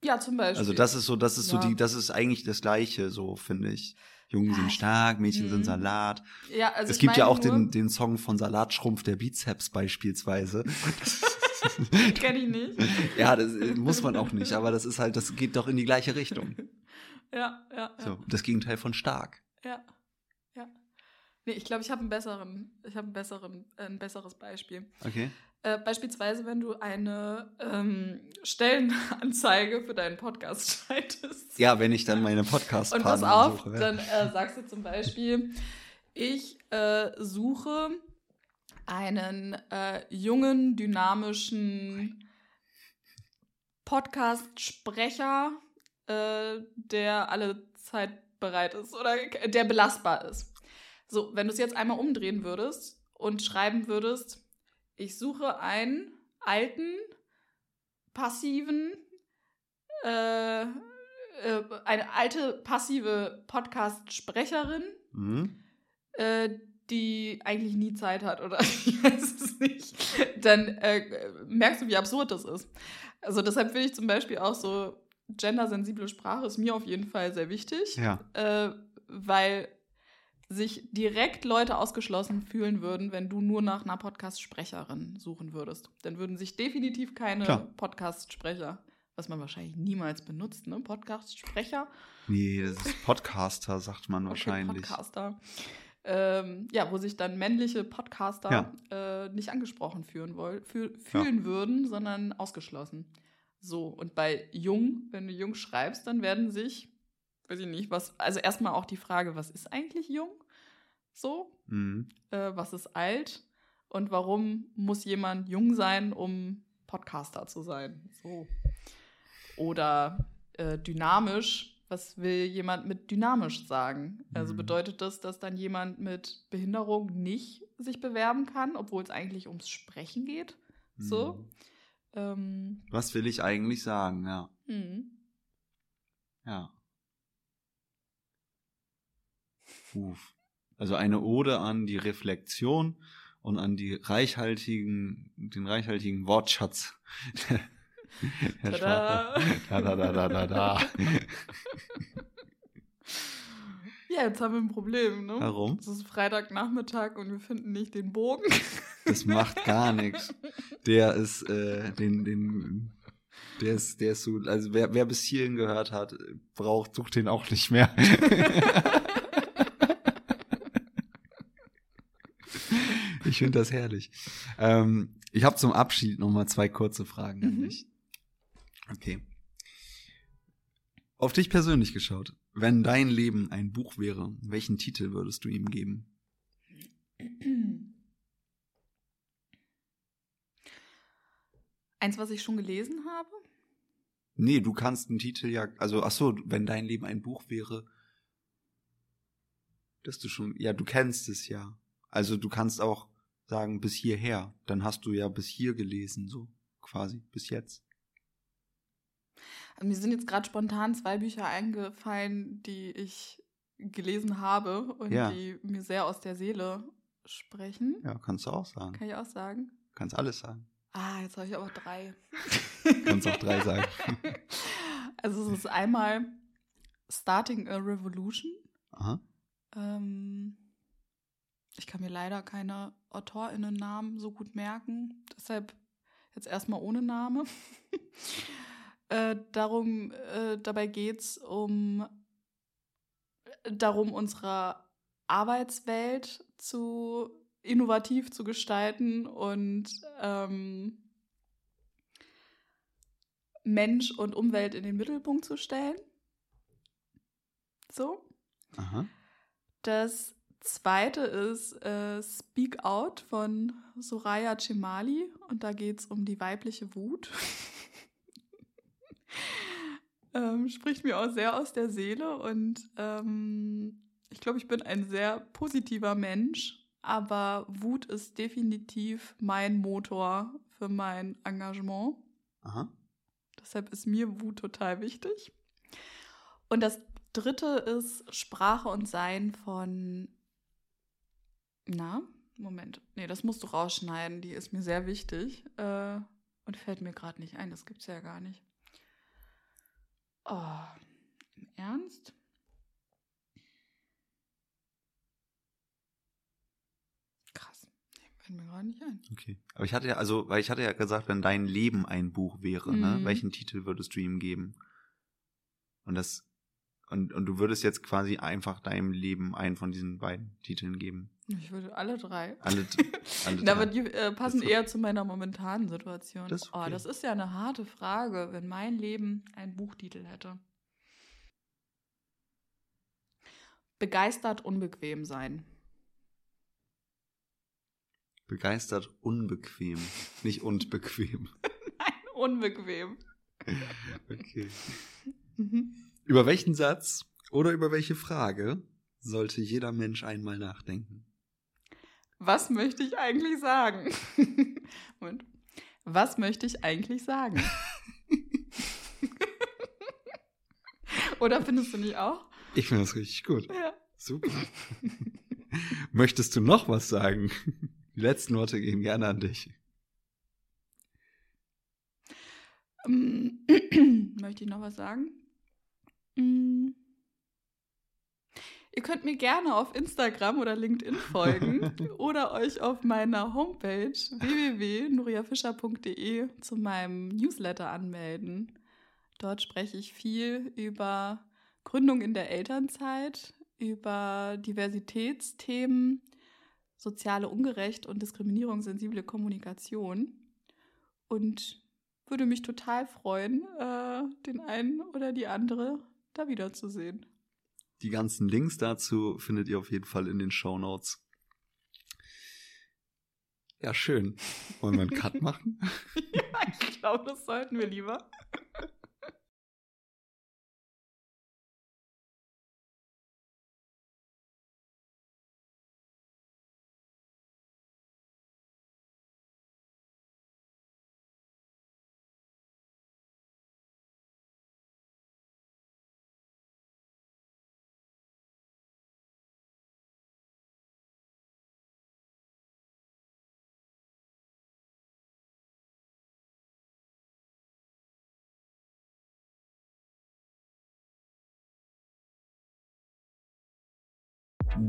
Ja, zum Beispiel. Also das ist so, das ist ja. so die, das ist eigentlich das Gleiche, so finde ich. Jungen sind stark, Mädchen mhm. sind Salat. Ja, also es gibt ja auch den, den Song von Salatschrumpf der Bizeps beispielsweise. Kenn ich nicht. ja, das äh, muss man auch nicht, aber das ist halt, das geht doch in die gleiche Richtung. Ja, ja. ja. So, das Gegenteil von stark. Ja. Nee, ich glaube, ich habe einen besseren, ich habe einen besseren, äh, ein besseres Beispiel. Okay. Äh, beispielsweise, wenn du eine ähm, Stellenanzeige für deinen Podcast schaltest. Ja, wenn ich dann meine podcast Und pass auf, suche, ja. dann äh, sagst du zum Beispiel, ich äh, suche einen äh, jungen, dynamischen Podcast-Sprecher, äh, der alle Zeit bereit ist oder der belastbar ist. So, wenn du es jetzt einmal umdrehen würdest und schreiben würdest, ich suche einen alten, passiven, äh, äh, eine alte, passive Podcast-Sprecherin, mhm. äh, die eigentlich nie Zeit hat oder ich weiß es nicht, dann äh, merkst du, wie absurd das ist. Also deshalb finde ich zum Beispiel auch so gendersensible Sprache ist mir auf jeden Fall sehr wichtig, ja. Äh, weil sich direkt Leute ausgeschlossen fühlen würden, wenn du nur nach einer Podcast-Sprecherin suchen würdest. Dann würden sich definitiv keine Podcast-Sprecher, was man wahrscheinlich niemals benutzt, ne? Podcast-Sprecher. Nee, das ist Podcaster, sagt man okay, wahrscheinlich. Podcaster. Ähm, ja, wo sich dann männliche Podcaster ja. äh, nicht angesprochen fühlen, fühl, fühlen ja. würden, sondern ausgeschlossen. So, und bei jung, wenn du jung schreibst, dann werden sich weiß ich nicht, was, also erstmal auch die Frage, was ist eigentlich jung? So, mhm. äh, was ist alt? Und warum muss jemand jung sein, um Podcaster zu sein? So. Oder äh, dynamisch, was will jemand mit dynamisch sagen? Also mhm. bedeutet das, dass dann jemand mit Behinderung nicht sich bewerben kann, obwohl es eigentlich ums Sprechen geht? So. Mhm. Ähm, was will ich eigentlich sagen, ja. Mhm. Ja. Uff. Also eine Ode an die Reflexion und an die reichhaltigen, den reichhaltigen Wortschatz. Herr Tada. Da, da, da, da, da, da. Ja, jetzt haben wir ein Problem, ne? Warum? Es ist Freitagnachmittag und wir finden nicht den Bogen. Das macht gar nichts. Der ist, äh, den, den, der ist, der ist so, also wer, wer bis hierhin gehört hat, braucht, sucht den auch nicht mehr. ich finde das herrlich. Ähm, ich habe zum Abschied noch mal zwei kurze Fragen an Mhm. dich. Okay. Auf dich persönlich geschaut. Wenn dein Leben ein Buch wäre, welchen Titel würdest du ihm geben? Eins, was ich schon gelesen habe? Nee, du kannst einen Titel ja, also ach so, wenn dein Leben ein Buch wäre, dass du schon, ja, du kennst es ja. Also du kannst auch sagen bis hierher, dann hast du ja bis hier gelesen, so quasi bis jetzt. Mir sind jetzt gerade spontan zwei Bücher eingefallen, die ich gelesen habe und Ja. die mir sehr aus der Seele sprechen. Ja, kannst du auch sagen. Kann ich auch sagen? Kannst alles sagen. Ah, jetzt habe ich aber drei. Kannst auch drei sagen. Also es ist einmal Starting a Revolution. Aha. Ähm, ich kann mir leider keine AutorInnen-Namen so gut merken. Deshalb jetzt erstmal ohne Name. Äh, darum, äh, dabei geht es um darum, unsere Arbeitswelt zu innovativ zu gestalten und ähm, Mensch und Umwelt in den Mittelpunkt zu stellen. So. Aha. Das zweite ist äh, Speak Out von Soraya Cemali und da geht es um die weibliche Wut. ähm, spricht mir auch sehr aus der Seele und ähm, ich glaube, ich bin ein sehr positiver Mensch, aber Wut ist definitiv mein Motor für mein Engagement. Aha. Deshalb ist mir Wut total wichtig. Und das dritte ist Sprache und Sein von. Na, Moment. Nee, das musst du rausschneiden. Die ist mir sehr wichtig. Äh, und fällt mir gerade nicht ein. Das gibt's ja gar nicht. Oh, im Ernst? Krass. Nee, fällt mir gerade nicht ein. Okay. Aber ich hatte ja, also, weil ich hatte ja gesagt, wenn dein Leben ein Buch wäre, ne, Mhm. welchen Titel würdest du ihm geben? Und das, und, und du würdest jetzt quasi einfach deinem Leben einen von diesen beiden Titeln geben. Ich würde alle drei. Alle, alle Na, aber drei. die äh, passen eher zu meiner momentanen Situation. Das ist Oh, okay. das ist ja eine harte Frage, wenn mein Leben einen Buchtitel hätte. Begeistert unbequem sein. Begeistert unbequem. Nicht und bequem. Nein, unbequem. Okay. Mhm. Über welchen Satz oder über welche Frage sollte jeder Mensch einmal nachdenken? Was möchte ich eigentlich sagen? Moment. Was möchte ich eigentlich sagen? Oder findest du nicht auch? Ich finde das richtig gut. Ja. Super. Möchtest du noch was sagen? Die letzten Worte gehen gerne an dich. Ähm, Möchte ich noch was sagen? Ihr könnt mir gerne auf Instagram oder LinkedIn folgen oder euch auf meiner Homepage www.nuriafischer.de zu meinem Newsletter anmelden. Dort spreche ich viel über Gründung in der Elternzeit, über Diversitätsthemen, soziale Ungerecht und diskriminierungssensible Kommunikation und würde mich total freuen, äh, den einen oder die andere da wiederzusehen. Die ganzen Links dazu findet ihr auf jeden Fall in den Show Notes. Ja, schön. Wollen wir einen Cut machen? ja, ich glaube, das sollten wir lieber.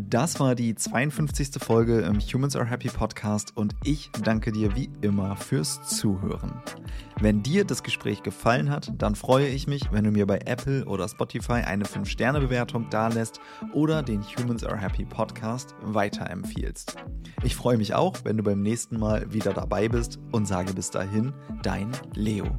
Das war die 52. Folge im Humans Are Happy Podcast und ich danke dir wie immer fürs Zuhören. Wenn dir das Gespräch gefallen hat, dann freue ich mich, wenn du mir bei Apple oder Spotify eine 5-Sterne-Bewertung dalässt oder den Humans Are Happy Podcast weiterempfiehlst. Ich freue mich auch, wenn du beim nächsten Mal wieder dabei bist und sage bis dahin, dein Leo.